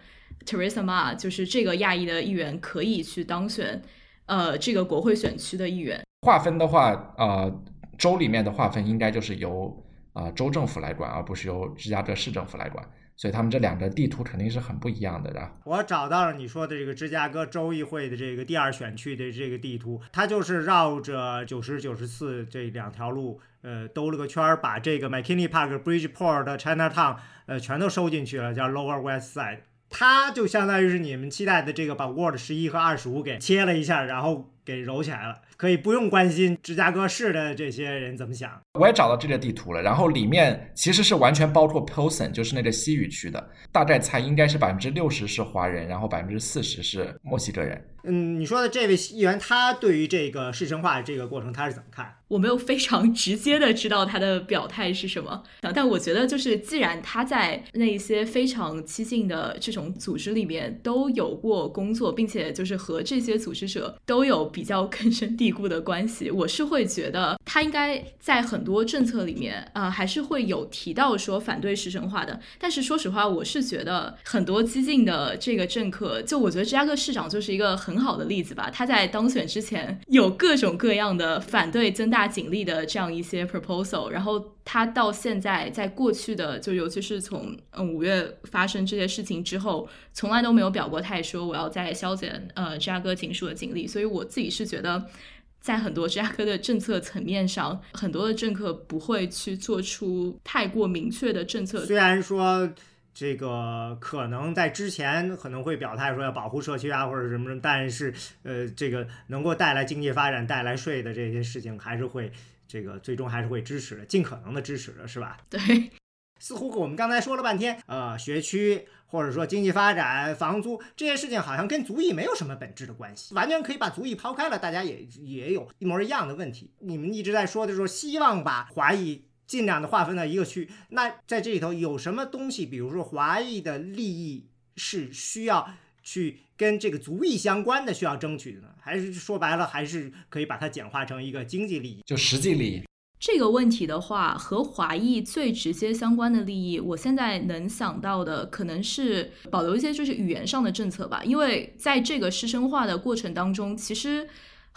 Teresa Ma 就是这个亚裔的议员可以去当选，呃，这个国会选区的议员。划分的话，呃，州里面的划分应该就是由啊州政府来管，而不是由芝加哥市政府来管。所以他们这两个地图肯定是很不一样的，然后我找到了你说的这个芝加哥州议会的这个第二选区的这个地图，它就是绕着九十九十四这两条路，呃，兜了个圈儿，把这个 McKinney Park、Bridgeport、Chinatown，呃，全都收进去了，叫 Lower West Side。它就相当于是你们期待的这个把 Word 十一和二十五给切了一下，然后给揉起来了。可以不用关心芝加哥市的这些人怎么想。我也找到这个地图了，然后里面其实是完全包括 Pilsen，就是那个西语区的。大概猜应该是百分之六十是华人，然后百分之四十是墨西哥人。嗯，你说的这位议员，他对于这个市城化这个过程，他是怎么看？我没有非常直接的知道他的表态是什么，但我觉得就是，既然他在那些非常激进的这种组织里面都有过工作，并且就是和这些组织者都有比较 *laughs* 根深蒂固的关系，我是会觉得他应该在很多政策里面，呃，还是会有提到说反对市城化的。但是说实话，我是觉得很多激进的这个政客，就我觉得芝加哥市长就是一个很好的例子吧。他在当选之前有各种各样的反对增大。警力的这样一些 proposal，然后他到现在在过去的就尤其是从嗯五月发生这些事情之后，从来都没有表过态说我要在削减呃芝加哥警署的警力，所以我自己是觉得在很多芝加哥的政策层面上，很多的政客不会去做出太过明确的政策。虽然说。这个可能在之前可能会表态说要保护社区啊，或者什么什么，但是呃，这个能够带来经济发展、带来税的这些事情，还是会这个最终还是会支持的，尽可能的支持的，是吧？对。似乎我们刚才说了半天，呃，学区或者说经济发展、房租这些事情，好像跟族裔没有什么本质的关系，完全可以把族裔抛开了，大家也也有一模一样的问题。你们一直在说的说，希望把华裔。尽量的划分到一个区，那在这里头有什么东西，比如说华裔的利益是需要去跟这个族裔相关的，需要争取的呢？还是说白了，还是可以把它简化成一个经济利益，就实际利益？这个问题的话，和华裔最直接相关的利益，我现在能想到的可能是保留一些就是语言上的政策吧，因为在这个师生化的过程当中，其实。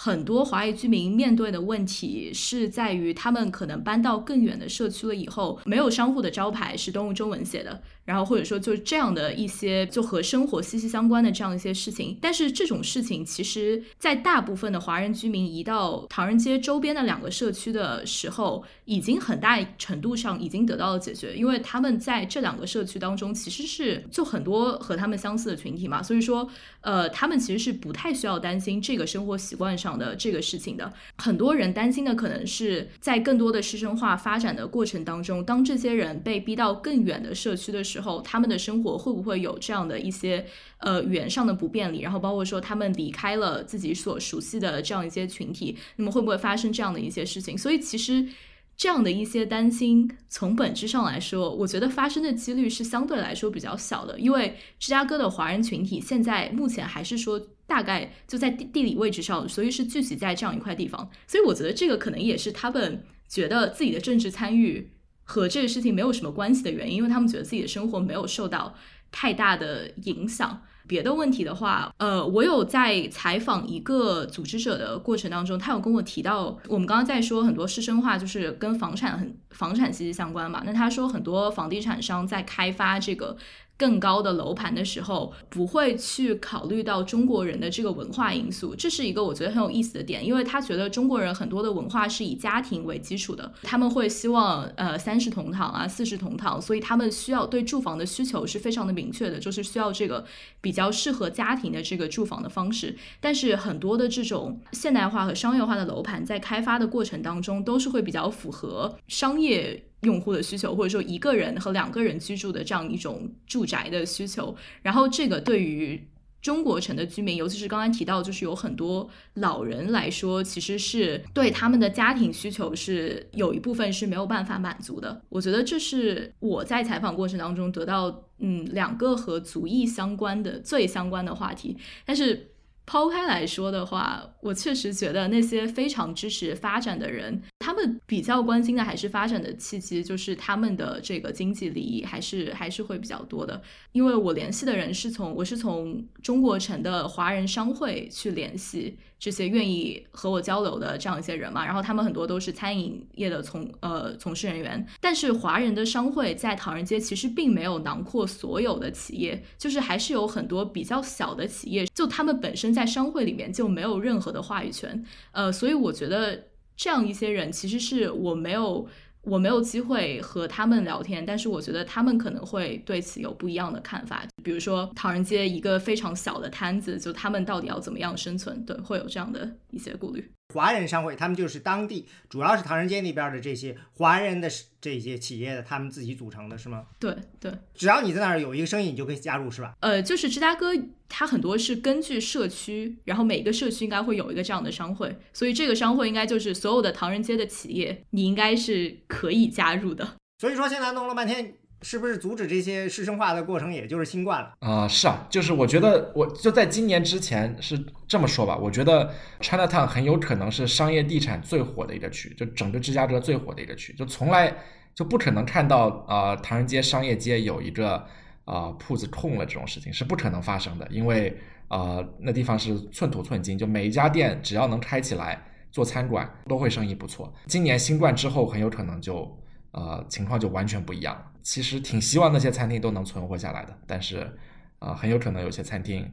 很多华裔居民面对的问题是在于，他们可能搬到更远的社区了以后，没有商户的招牌是都用中文写的。然后或者说就是这样的一些就和生活息息相关的这样一些事情，但是这种事情其实，在大部分的华人居民移到唐人街周边的两个社区的时候，已经很大程度上已经得到了解决，因为他们在这两个社区当中其实是就很多和他们相似的群体嘛，所以说，呃，他们其实是不太需要担心这个生活习惯上的这个事情的。很多人担心的可能是在更多的师生化发展的过程当中，当这些人被逼到更远的社区的时候。他们的生活会不会有这样的一些呃语言上的不便利？然后包括说他们离开了自己所熟悉的这样一些群体，那么会不会发生这样的一些事情？所以其实这样的一些担心，从本质上来说，我觉得发生的几率是相对来说比较小的。因为芝加哥的华人群体现在目前还是说大概就在地地理位置上，所以是聚集在这样一块地方。所以我觉得这个可能也是他们觉得自己的政治参与。和这个事情没有什么关系的原因，因为他们觉得自己的生活没有受到太大的影响。别的问题的话，呃，我有在采访一个组织者的过程当中，他有跟我提到，我们刚刚在说很多师生化就是跟房产很房产息息相关嘛。那他说很多房地产商在开发这个。更高的楼盘的时候，不会去考虑到中国人的这个文化因素，这是一个我觉得很有意思的点，因为他觉得中国人很多的文化是以家庭为基础的，他们会希望呃三世同堂啊，四世同堂，所以他们需要对住房的需求是非常的明确的，就是需要这个比较适合家庭的这个住房的方式。但是很多的这种现代化和商业化的楼盘在开发的过程当中，都是会比较符合商业。用户的需求，或者说一个人和两个人居住的这样一种住宅的需求。然后这个对于中国城的居民，尤其是刚才提到，就是有很多老人来说，其实是对他们的家庭需求是有一部分是没有办法满足的。我觉得这是我在采访过程当中得到，嗯，两个和族裔相关的最相关的话题。但是抛开来说的话，我确实觉得那些非常支持发展的人，他们比较关心的还是发展的契机，就是他们的这个经济利益还是还是会比较多的。因为我联系的人是从我是从中国城的华人商会去联系这些愿意和我交流的这样一些人嘛，然后他们很多都是餐饮业的从呃从事人员，但是华人的商会在唐人街其实并没有囊括所有的企业，就是还是有很多比较小的企业，就他们本身在商会里面就没有任何的话语权，呃，所以我觉得这样一些人其实是我没有。我没有机会和他们聊天，但是我觉得他们可能会对此有不一样的看法。比如说唐人街一个非常小的摊子，就他们到底要怎么样生存？对，会有这样的一些顾虑。华人商会，他们就是当地，主要是唐人街那边的这些华人的这些企业的，他们自己组成的，是吗？对对，只要你在那儿有一个生意，你就可以加入，是吧？呃，就是芝加哥，它很多是根据社区，然后每个社区应该会有一个这样的商会，所以这个商会应该就是所有的唐人街的企业，你应该是可以加入的。所以说现在弄了半天。是不是阻止这些市生化的过程，也就是新冠了啊？是啊，就是我觉得，我就在今年之前是这么说吧。我觉得 Chinatown 很有可能是商业地产最火的一个区，就整个芝加哥最火的一个区，就从来就不可能看到啊，唐人街商业街有一个啊铺子空了这种事情是不可能发生的，因为啊那地方是寸土寸金，就每一家店只要能开起来做餐馆，都会生意不错。今年新冠之后，很有可能就。呃，情况就完全不一样了。其实挺希望那些餐厅都能存活下来的，但是，啊，很有可能有些餐厅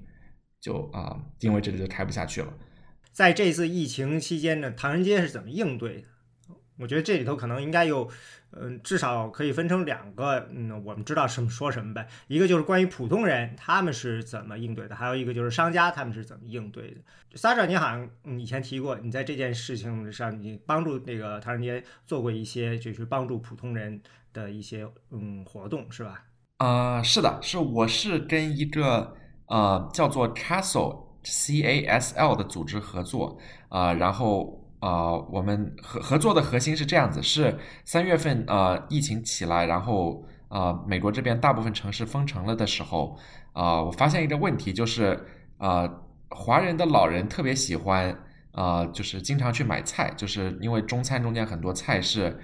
就啊，因为这里就开不下去了。在这次疫情期间呢，唐人街是怎么应对的？我觉得这里头可能应该有。嗯，至少可以分成两个，嗯，我们知道什么说什么呗。一个就是关于普通人他们是怎么应对的，还有一个就是商家他们是怎么应对的。撒扎，你好像你以前提过，你在这件事情上，你帮助那个唐人街做过一些，就是帮助普通人的一些嗯活动，是吧？啊，是的，是我是跟一个呃叫做 Castle C A S L 的组织合作啊，然后。啊，我们合合作的核心是这样子：是三月份啊，疫情起来，然后啊，美国这边大部分城市封城了的时候，啊，我发现一个问题，就是啊，华人的老人特别喜欢啊，就是经常去买菜，就是因为中餐中间很多菜是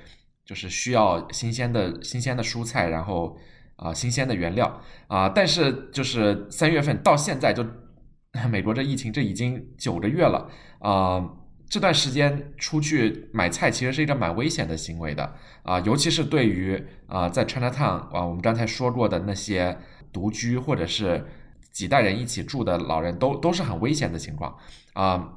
就是需要新鲜的新鲜的蔬菜，然后啊，新鲜的原料啊，但是就是三月份到现在，就 *laughs* 美国这疫情这已经九个月了啊。这段时间出去买菜其实是一个蛮危险的行为的啊，尤其是对于啊在 Chinatown 啊，我们刚才说过的那些独居或者是几代人一起住的老人，都都是很危险的情况啊。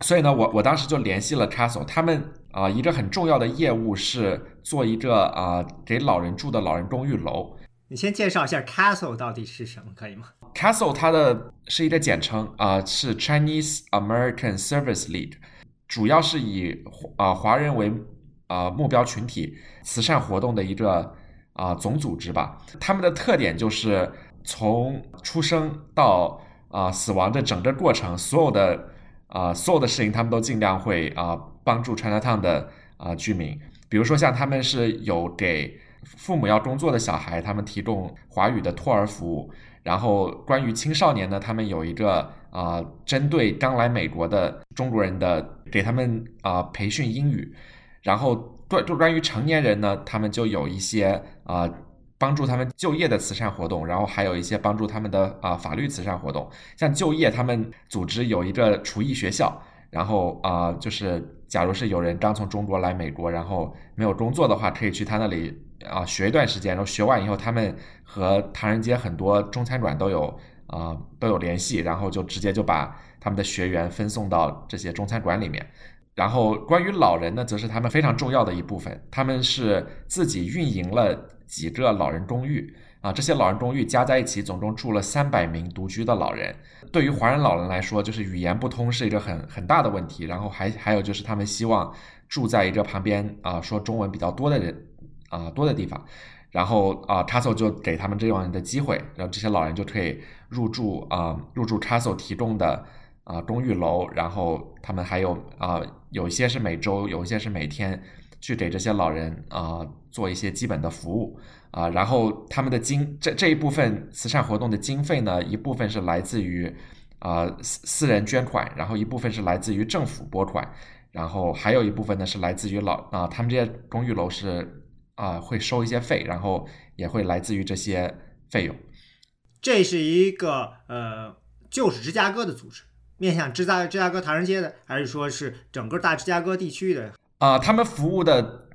所以呢，我我当时就联系了 Castle，他们啊一个很重要的业务是做一个啊给老人住的老人公寓楼。你先介绍一下 Castle 到底是什么，可以吗？Castle 它的是一个简称啊，是 Chinese American Service League。主要是以啊华人为啊目标群体慈善活动的一个啊总组织吧。他们的特点就是从出生到啊死亡的整个过程，所有的啊所有的事情，他们都尽量会啊帮助 Chinatown 的啊居民。比如说像他们是有给父母要工作的小孩，他们提供华语的托儿服务。然后关于青少年呢，他们有一个啊，针对刚来美国的中国人的，给他们啊培训英语。然后对，就关于成年人呢，他们就有一些啊帮助他们就业的慈善活动，然后还有一些帮助他们的啊法律慈善活动。像就业，他们组织有一个厨艺学校，然后啊，就是假如是有人刚从中国来美国，然后没有工作的话，可以去他那里。啊，学一段时间，然后学完以后，他们和唐人街很多中餐馆都有啊都有联系，然后就直接就把他们的学员分送到这些中餐馆里面。然后关于老人呢，则是他们非常重要的一部分，他们是自己运营了几个老人公寓啊，这些老人公寓加在一起，总共住了三百名独居的老人。对于华人老人来说，就是语言不通是一个很很大的问题，然后还还有就是他们希望住在一个旁边啊说中文比较多的人。啊、多的地方。然后啊 c a s t l e 就给他们这样的机会，然后这些老人就可以入住啊、入住 c a s t l e 提供的啊、公寓楼，然后他们还有啊、有一些是每周，有一些是每天去给这些老人啊、做一些基本的服务啊、然后他们的经这这一部分慈善活动的经费呢，一部分是来自于啊、私私人捐款，然后一部分是来自于政府拨款，然后还有一部分呢是来自于老啊、他们这些公寓楼是啊、会收一些费，然后也会来自于这些费用。这是一个呃，就是芝加哥的组织，面向芝加芝加哥唐人街的，还是说是整个大芝加哥地区的？啊、他们服务的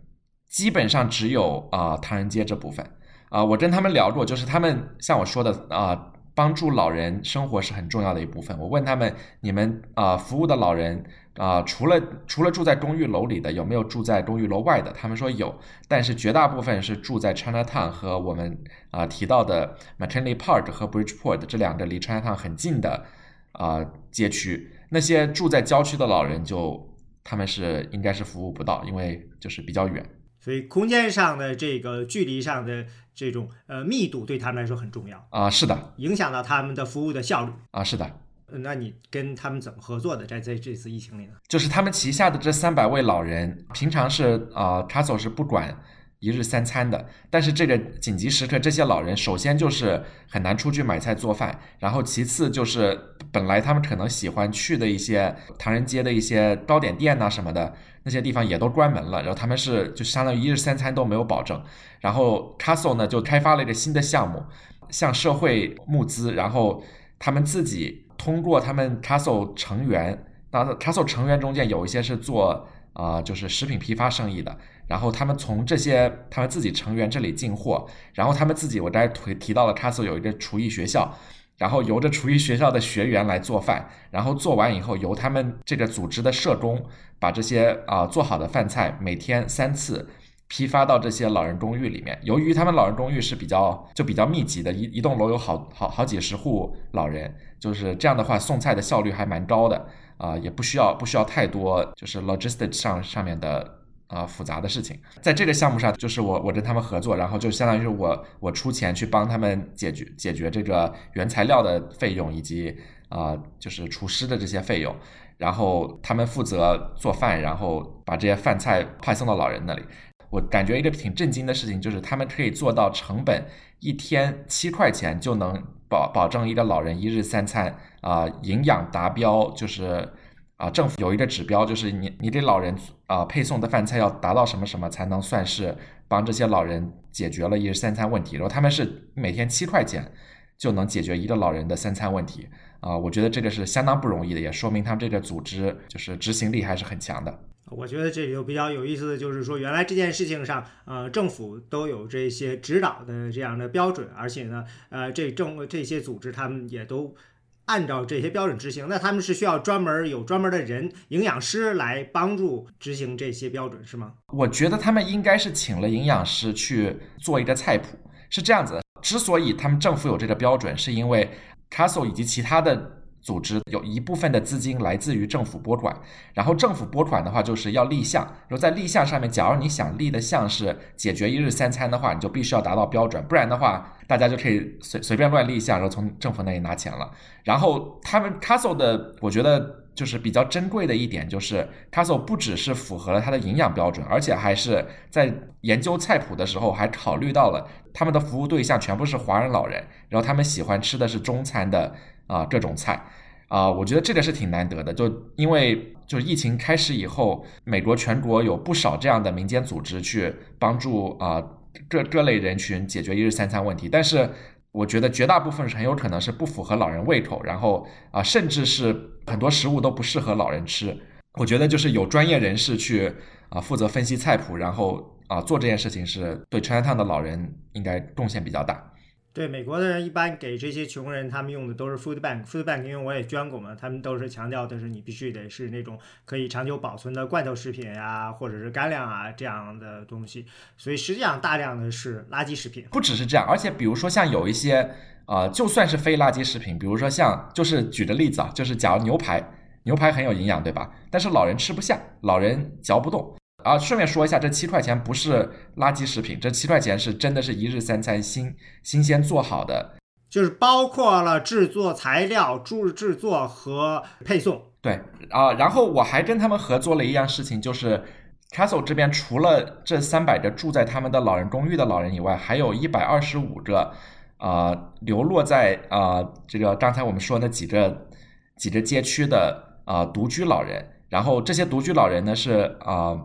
基本上只有啊、唐人街这部分啊、我跟他们聊过，就是他们像我说的啊、帮助老人生活是很重要的一部分。我问他们，你们啊、服务的老人啊、除了除了住在公寓楼里的，有没有住在公寓楼外的？他们说有，但是绝大部分是住在 Chinatown 和我们啊、提到的 McKinley Park 和 Bridgeport 这两个离 Chinatown 很近的啊、街区。那些住在郊区的老人就他们是应该是服务不到，因为就是比较远。所以空间上的这个距离上的这种呃密度对他们来说很重要，啊、是的，影响到他们的服务的效率。啊、是的，呃那你跟他们怎么合作的？在在这次疫情里呢？就是他们旗下的这三百位老人，平常是啊 l e 是不管一日三餐的，但是这个紧急时刻，这些老人首先就是很难出去买菜做饭，然后其次就是本来他们可能喜欢去的一些唐人街的一些糕点店呐、什么的，那些地方也都关门了，然后他们是就相当于一日三餐都没有保证，然后 Castle 呢就开发了一个新的项目，向社会募资，然后他们自己通过他们 Castle 成员，那 Castle 成员中间有一些是做啊、就是食品批发生意的，然后他们从这些他们自己成员这里进货，然后他们自己我刚才提提到了 Castle 有一个厨艺学校。然后由着厨艺学校的学员来做饭，然后做完以后，由他们这个组织的社工把这些啊、做好的饭菜每天三次批发到这些老人公寓里面。由于他们老人公寓是比较就比较密集的，一一栋楼有好好好几十户老人，就是这样的话送菜的效率还蛮高的啊、也不需要不需要太多就是 logistics 上上面的。啊、复杂的事情，在这个项目上，就是我我跟他们合作，然后就相当于是我我出钱去帮他们解决解决这个原材料的费用以及啊、就是厨师的这些费用，然后他们负责做饭，然后把这些饭菜派送到老人那里。我感觉一个挺震惊的事情就是，他们可以做到成本一天七块钱就能保保证一个老人一日三餐啊、营养达标，就是啊、政府有一个指标，就是你你给老人啊、配送的饭菜要达到什么什么才能算是帮这些老人解决了一日三餐问题，然后他们是每天七块钱就能解决一个老人的三餐问题啊、我觉得这个是相当不容易的，也说明他们这个组织就是执行力还是很强的。我觉得这里头比较有意思的就是说，原来这件事情上，呃，政府都有这些指导的这样的标准，而且呢，呃，这政这些组织他们也都按照这些标准执行。那他们是需要专门有专门的人，营养师来帮助执行这些标准，是吗？我觉得他们应该是请了营养师去做一个菜谱，是这样子的。之所以他们政府有这个标准，是因为 Castle 以及其他的组织有一部分的资金来自于政府拨款，然后政府拨款的话就是要立项，然后在立项上面，假如你想立的项是解决一日三餐的话，你就必须要达到标准，不然的话，大家就可以随随便乱立项，然后从政府那里拿钱了。然后他们 Castle 的，我觉得就是比较珍贵的一点，就是 Castle 不只是符合了它的营养标准，而且还是在研究菜谱的时候还考虑到了他们的服务对象全部是华人老人，然后他们喜欢吃的是中餐的啊、各种菜。啊、我觉得这个是挺难得的，就因为就疫情开始以后，美国全国有不少这样的民间组织去帮助啊、各各类人群解决一日三餐问题，但是我觉得绝大部分是很有可能是不符合老人胃口，然后啊、甚至是很多食物都不适合老人吃。我觉得就是有专业人士去啊、负责分析菜谱，然后啊、做这件事情是对全餐堂的老人应该贡献比较大。对美国的人一般给这些穷人，他们用的都是 food bank，food bank 因为我也捐过嘛，他们都是强调的是你必须得是那种可以长久保存的罐头食品呀、或者是干粮啊这样的东西，所以实际上大量的是垃圾食品。不只是这样，而且比如说像有一些呃，就算是非垃圾食品，比如说像就是举个例子啊，就是假如牛排，牛排很有营养，对吧？但是老人吃不下，老人嚼不动。啊，顺便说一下，这七块钱不是垃圾食品，这七块钱是真的是一日三餐新新鲜做好的，就是包括了制作材料、制制作和配送。对啊，然后我还跟他们合作了一样事情，就是 Castle 这边除了这三百个住在他们的老人公寓的老人以外，还有一百二十五个啊流落在啊这个刚才我们说那几个几个街区的啊独居老人，然后这些独居老人呢是啊。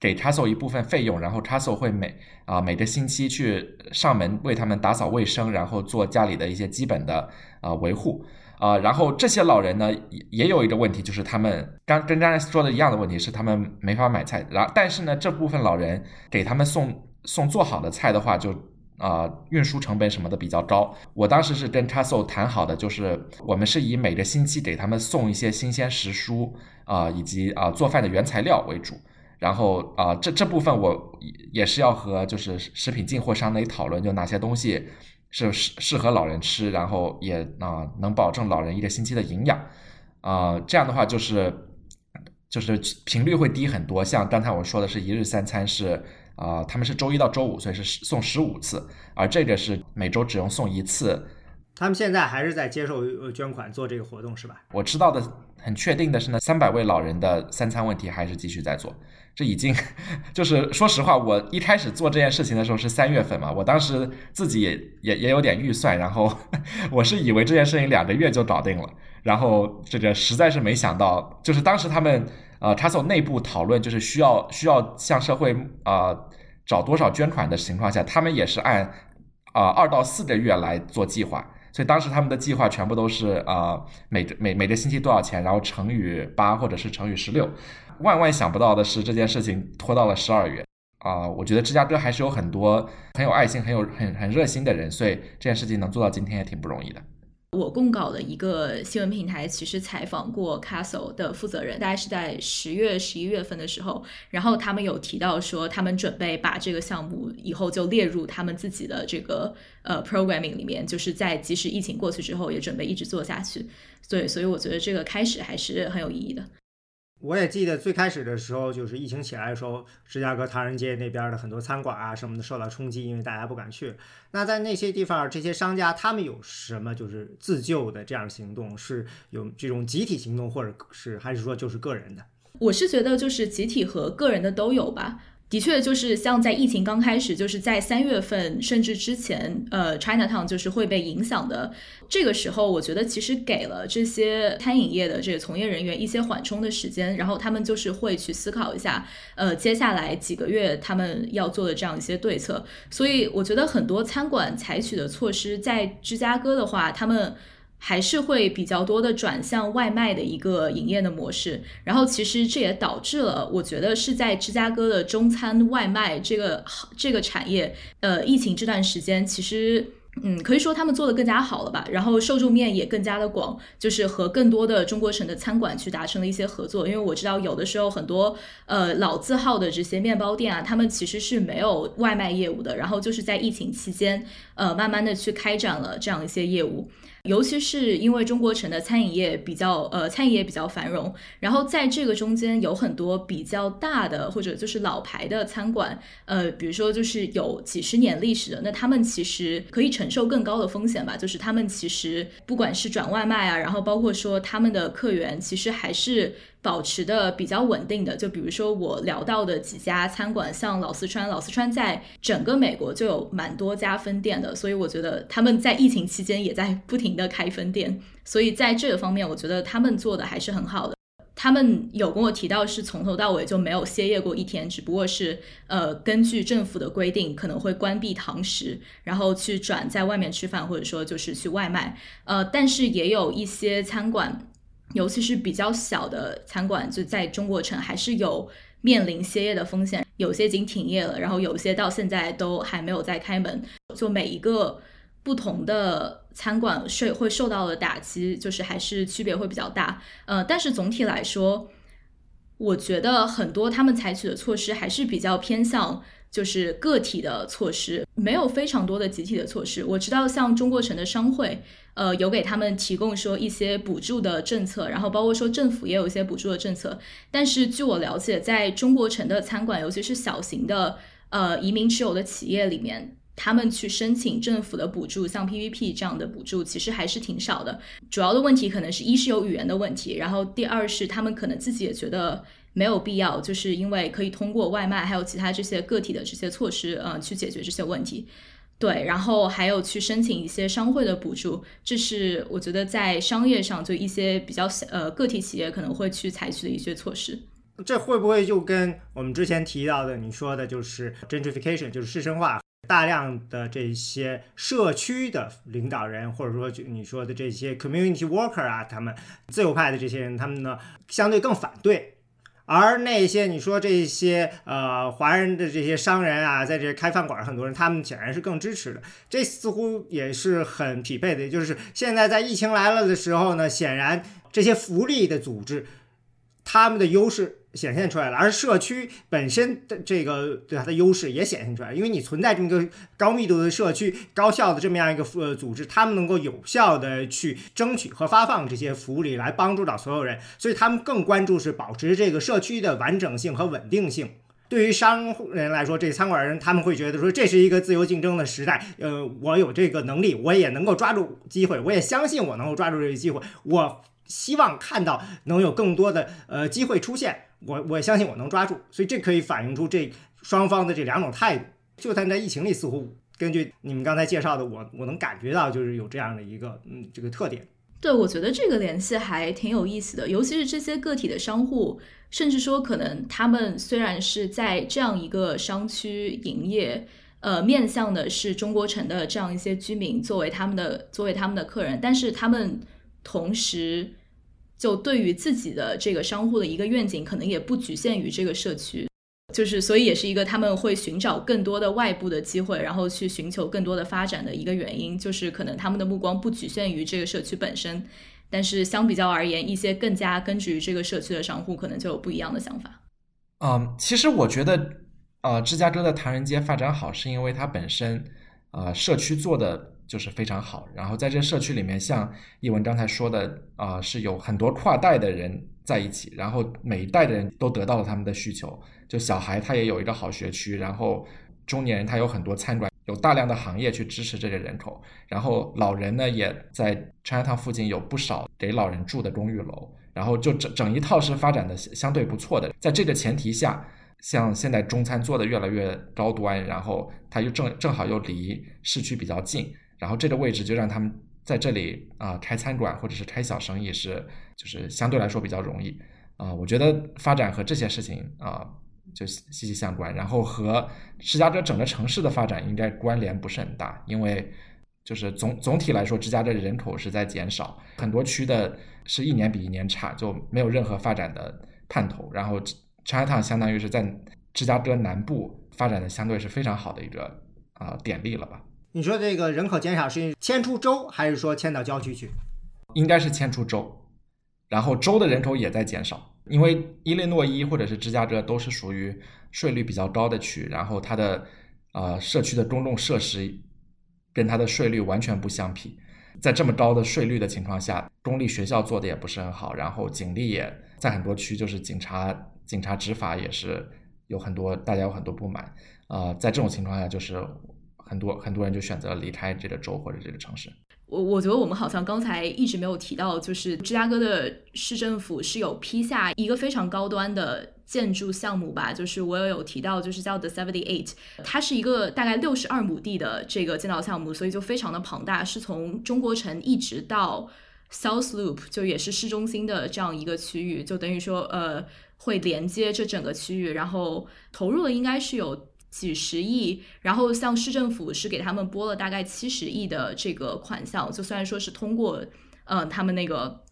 给 Castle 一部分费用，然后 Castle 会每啊每个星期去上门为他们打扫卫生，然后做家里的一些基本的啊维护啊。然后这些老人呢也也有一个问题，就是他们刚跟刚才说的一样的问题是他们没法买菜。然但是呢这部分老人给他们送送做好的菜的话，就啊运输成本什么的比较高。我当时是跟 Castle 谈好的，就是我们是以每个星期给他们送一些新鲜食蔬啊以及啊做饭的原材料为主。然后啊，这这部分我也是要和就是食品进货商那里讨论，就哪些东西是适适合老人吃，然后也啊能保证老人一个星期的营养，啊这样的话就是就是频率会低很多。像刚才我说的是一日三餐是啊，他们是周一到周五，所以是送十五次，而这个是每周只用送一次。他们现在还是在接受呃捐款做这个活动是吧？我知道的很确定的是呢，三百位老人的三餐问题还是继续在做。这已经 *laughs* 就是说实话，我一开始做这件事情的时候是三月份嘛，我当时自己也也也有点预算，然后 *laughs* 我是以为这件事情两个月就搞定了，然后这个实在是没想到，就是当时他们呃 c a s o 内部讨论就是需要需要向社会啊找多少捐款的情况下，他们也是按啊二到四个月来做计划，所以当时他们的计划全部都是啊每每每个星期多少钱，然后乘以八或者是乘以十六。万万想不到的是，这件事情拖到了十二月啊！我觉得芝加哥还是有很多很有爱心、很有很很热心的人，所以这件事情能做到今天也挺不容易的。我供稿的一个新闻平台其实采访过 Castle 的负责人，大概是在十月、十一月份的时候，然后他们有提到说，他们准备把这个项目以后就列入他们自己的这个呃 programming 里面，就是在即使疫情过去之后，也准备一直做下去。对，所以我觉得这个开始还是很有意义的。我也记得最开始的时候，就是疫情起来的时候，芝加哥唐人街那边的很多餐馆啊什么的受到冲击，因为大家不敢去。那在那些地方，这些商家他们有什么就是自救的这样行动？是有这种集体行动，或者是还是说就是个人的？我是觉得就是集体和个人的都有吧。的确，就是像在疫情刚开始，就是在三月份甚至之前，呃，Chinatown 就是会被影响的。这个时候，我觉得其实给了这些餐饮业的这个从业人员一些缓冲的时间，然后他们就是会去思考一下，呃，接下来几个月他们要做的这样一些对策。所以，我觉得很多餐馆采取的措施，在芝加哥的话，他们。还是会比较多的转向外卖的一个营业的模式，然后其实这也导致了，我觉得是在芝加哥的中餐外卖这个这个产业，呃，疫情这段时间，其实，嗯，可以说他们做的更加好了吧，然后受众面也更加的广，就是和更多的中国城的餐馆去达成了一些合作，因为我知道有的时候很多呃老字号的这些面包店啊，他们其实是没有外卖业务的，然后就是在疫情期间，呃，慢慢的去开展了这样一些业务。尤其是因为中国城的餐饮业比较呃，餐饮业比较繁荣，然后在这个中间有很多比较大的或者就是老牌的餐馆，呃，比如说就是有几十年历史的，那他们其实可以承受更高的风险吧，就是他们其实不管是转外卖啊，然后包括说他们的客源，其实还是。保持的比较稳定的，就比如说我聊到的几家餐馆，像老四川，老四川在整个美国就有蛮多家分店的，所以我觉得他们在疫情期间也在不停的开分店，所以在这个方面，我觉得他们做的还是很好的。他们有跟我提到是从头到尾就没有歇业过一天，只不过是呃根据政府的规定可能会关闭堂食，然后去转在外面吃饭，或者说就是去外卖，呃，但是也有一些餐馆。尤其是比较小的餐馆，就在中国城还是有面临歇业的风险，有些已经停业了，然后有些到现在都还没有再开门。就每一个不同的餐馆受会受到的打击，就是还是区别会比较大。呃，但是总体来说，我觉得很多他们采取的措施还是比较偏向就是个体的措施，没有非常多的集体的措施。我知道像中国城的商会，呃，有给他们提供说一些补助的政策，然后包括说政府也有一些补助的政策。但是据我了解，在中国城的餐馆，尤其是小型的呃移民持有的企业里面。他们去申请政府的补助，像 PVP 这样的补助，其实还是挺少的。主要的问题可能是一是有语言的问题，然后第二是他们可能自己也觉得没有必要，就是因为可以通过外卖还有其他这些个体的这些措施，呃，去解决这些问题。对，然后还有去申请一些商会的补助，这是我觉得在商业上就一些比较小呃个体企业可能会去采取的一些措施。这会不会就跟我们之前提到的你说的，就是 gentrification，就是市生化？大量的这些社区的领导人，或者说就你说的这些 community worker 啊，他们自由派的这些人，他们呢相对更反对，而那些你说这些呃华人的这些商人啊，在这开饭馆，很多人他们显然是更支持的，这似乎也是很匹配的。就是现在在疫情来了的时候呢，显然这些福利的组织，他们的优势。显现出来了，而社区本身的这个对它的优势也显现出来，因为你存在这么一个高密度的社区、高效的这么样一个呃组织，他们能够有效的去争取和发放这些福利，来帮助到所有人，所以他们更关注是保持这个社区的完整性和稳定性。对于商人来说，这餐馆人他们会觉得说这是一个自由竞争的时代，呃，我有这个能力，我也能够抓住机会，我也相信我能够抓住这个机会，我希望看到能有更多的呃机会出现。我我相信我能抓住，所以这可以反映出这双方的这两种态度。就算在疫情里，似乎根据你们刚才介绍的，我我能感觉到就是有这样的一个嗯这个特点。对，我觉得这个联系还挺有意思的，尤其是这些个体的商户，甚至说可能他们虽然是在这样一个商区营业，呃，面向的是中国城的这样一些居民作为他们的作为他们的客人，但是他们同时。就对于自己的这个商户的一个愿景，可能也不局限于这个社区，就是所以也是一个他们会寻找更多的外部的机会，然后去寻求更多的发展的一个原因，就是可能他们的目光不局限于这个社区本身，但是相比较而言，一些更加根植于这个社区的商户可能就有不一样的想法。嗯，其实我觉得，呃，芝加哥的唐人街发展好，是因为它本身，呃，社区做的。就是非常好，然后在这社区里面，像一文刚才说的，啊，是有很多跨代的人在一起，然后每一代的人都得到了他们的需求。就小孩他也有一个好学区，然后中年人他有很多餐馆，有大量的行业去支持这个人口，然后老人呢也在 Chinatown 附近有不少给老人住的公寓楼，然后就整整一套是发展的相对不错的。在这个前提下，像现在中餐做的越来越高端，然后它又正正好又离市区比较近。然后这个位置就让他们在这里啊开餐馆或者是开小生意是就是相对来说比较容易啊，我觉得发展和这些事情啊就息息相关，然后和芝加哥整个城市的发展应该关联不是很大，因为就是总总体来说芝加哥的人口是在减少，很多区的是一年比一年差，就没有任何发展的盼头。然后 Chinatown 相当于是在芝加哥南部发展的相对是非常好的一个啊典例了吧。你说这个人口减少是迁出州，还是说迁到郊区去？应该是迁出州，然后州的人口也在减少，因为伊利诺伊或者是芝加哥都是属于税率比较高的区，然后它的呃社区的公共设施跟它的税率完全不相匹，在这么高的税率的情况下，公立学校做的也不是很好，然后警力也在很多区就是警察警察执法也是有很多大家有很多不满啊，在这种情况下就是。很多很多人就选择离开这个州或者这个城市。我我觉得我们好像刚才一直没有提到，就是芝加哥的市政府是有批下一个非常高端的建筑项目吧？就是我也有提到，就是叫 The Seventy Eight，它是一个大概六十二亩地的这个建造项目，所以就非常的庞大，是从中国城一直到 South Loop，就也是市中心的这样一个区域，就等于说呃会连接这整个区域，然后投入的应该是有。几十亿，然后像市政府是给他们拨了大概七十亿的这个款项，就虽然说是通过，呃，他们那个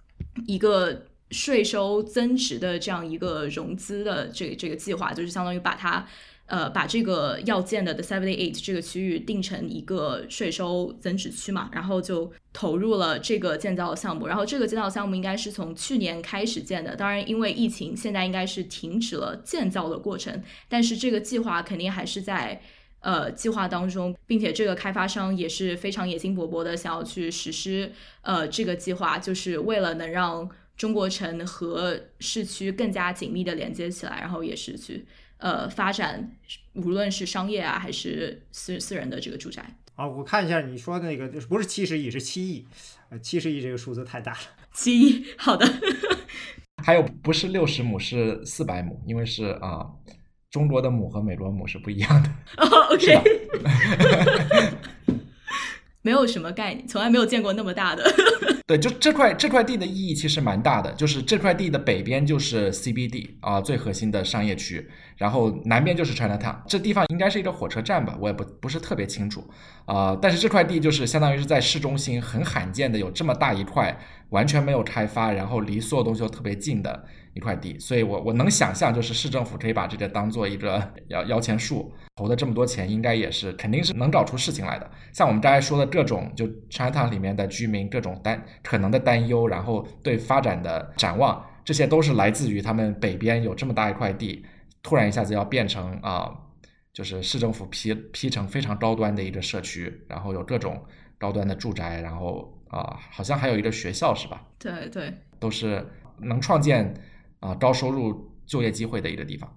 一个税收增值的这样一个融资的这个这个计划，就是相当于把它呃，把这个要建的 The Seventy Eight 这个区域定成一个税收增值区嘛，然后就投入了这个建造项目。然后这个建造项目应该是从去年开始建的，当然因为疫情，现在应该是停止了建造的过程。但是这个计划肯定还是在呃计划当中，并且这个开发商也是非常野心勃勃的，想要去实施呃这个计划，就是为了能让中国城和市区更加紧密的连接起来，然后也是去。呃，发展无论是商业啊，还是私私人的这个住宅啊，我看一下你说的那个，不是七十亿，是七亿，呃，七十亿这个数字太大了。七亿，好的。*laughs* 还有不是六十亩，是四百亩，因为是啊，中国的亩和美国亩是不一样的。哦，OK。*laughs* 没有什么概念，从来没有见过那么大的。*laughs* 对，就这块这块地的意义其实蛮大的，就是这块地的北边就是 CBD 啊，最核心的商业区。然后南边就是 Chinatown，这地方应该是一个火车站吧，我也不不是特别清楚，啊，但是这块地就是相当于是在市中心很罕见的有这么大一块完全没有开发，然后离所有东西都特别近的一块地，所以我我能想象就是市政府可以把这个当做一个摇摇钱树，投的这么多钱，应该也是肯定是能找出事情来的。像我们刚才说的各种就 Chinatown 里面的居民各种担可能的担忧，然后对发展的展望，这些都是来自于他们北边有这么大一块地。突然一下子要变成啊，就是市政府批批成非常高端的一个社区，然后有各种高端的住宅，然后啊，好像还有一个学校是吧？对对，都是能创建啊高收入就业机会的一个地方。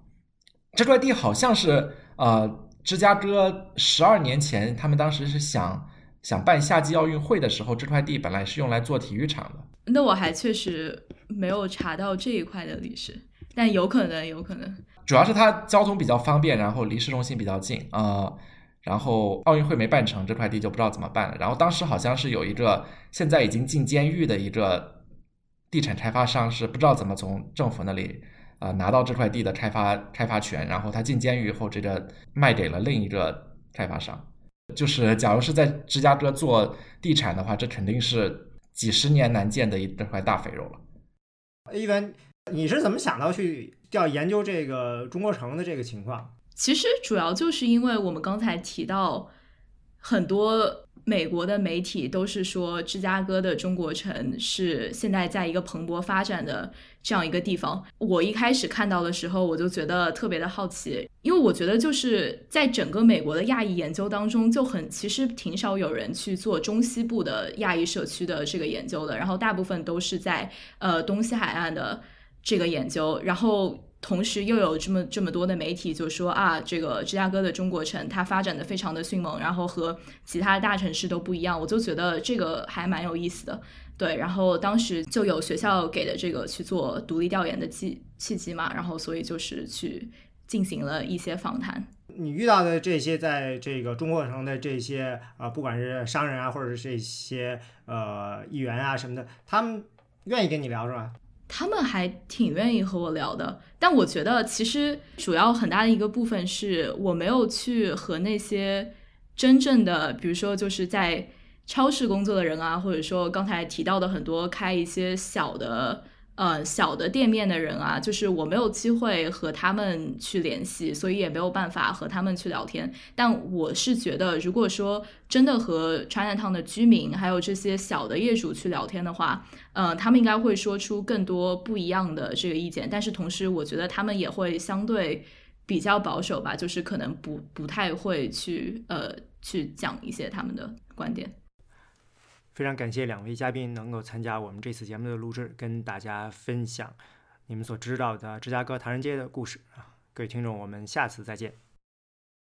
这块地好像是呃，芝加哥十二年前他们当时是想想办夏季奥运会的时候，这块地本来是用来做体育场的。那我还确实没有查到这一块的历史，但有可能，有可能。主要是它交通比较方便，然后离市中心比较近啊。然后奥运会没办成，这块地就不知道怎么办了。然后当时好像是有一个现在已经进监狱的一个地产开发商，是不知道怎么从政府那里啊拿到这块地的开发开发权。然后他进监狱以后，这个卖给了另一个开发商。就是假如是在芝加哥做地产的话，这肯定是几十年难见的一这块大肥肉了。一文，你是怎么想到去？要研究这个中国城的这个情况，其实主要就是因为我们刚才提到，很多美国的媒体都是说芝加哥的中国城是现在在一个蓬勃发展的这样一个地方。我一开始看到的时候，我就觉得特别的好奇，因为我觉得就是在整个美国的亚裔研究当中，就很其实挺少有人去做中西部的亚裔社区的这个研究的，然后大部分都是在呃东西海岸的。这个研究，然后同时又有这么这么多的媒体就说啊，这个芝加哥的中国城它发展的非常的迅猛，然后和其他大城市都不一样，我就觉得这个还蛮有意思的。对，然后当时就有学校给的这个去做独立调研的契契机嘛，然后所以就是去进行了一些访谈。你遇到的这些在这个中国城的这些啊，不管是商人啊，或者是这些呃议员啊什么的，他们愿意跟你聊是吧？他们还挺愿意和我聊的，但我觉得其实主要很大的一个部分是我没有去和那些真正的，比如说就是在超市工作的人啊，或者说刚才提到的很多开一些小的。呃，小的店面的人啊，就是我没有机会和他们去联系，所以也没有办法和他们去聊天。但我是觉得，如果说真的和 Chinatown 的居民还有这些小的业主去聊天的话，呃，他们应该会说出更多不一样的这个意见。但是同时，我觉得他们也会相对比较保守吧，就是可能不不太会去呃去讲一些他们的观点。非常感谢两位嘉宾能够参加我们这次节目的录制，跟大家分享你们所知道的芝加哥唐人街的故事啊！各位听众，我们下次再见。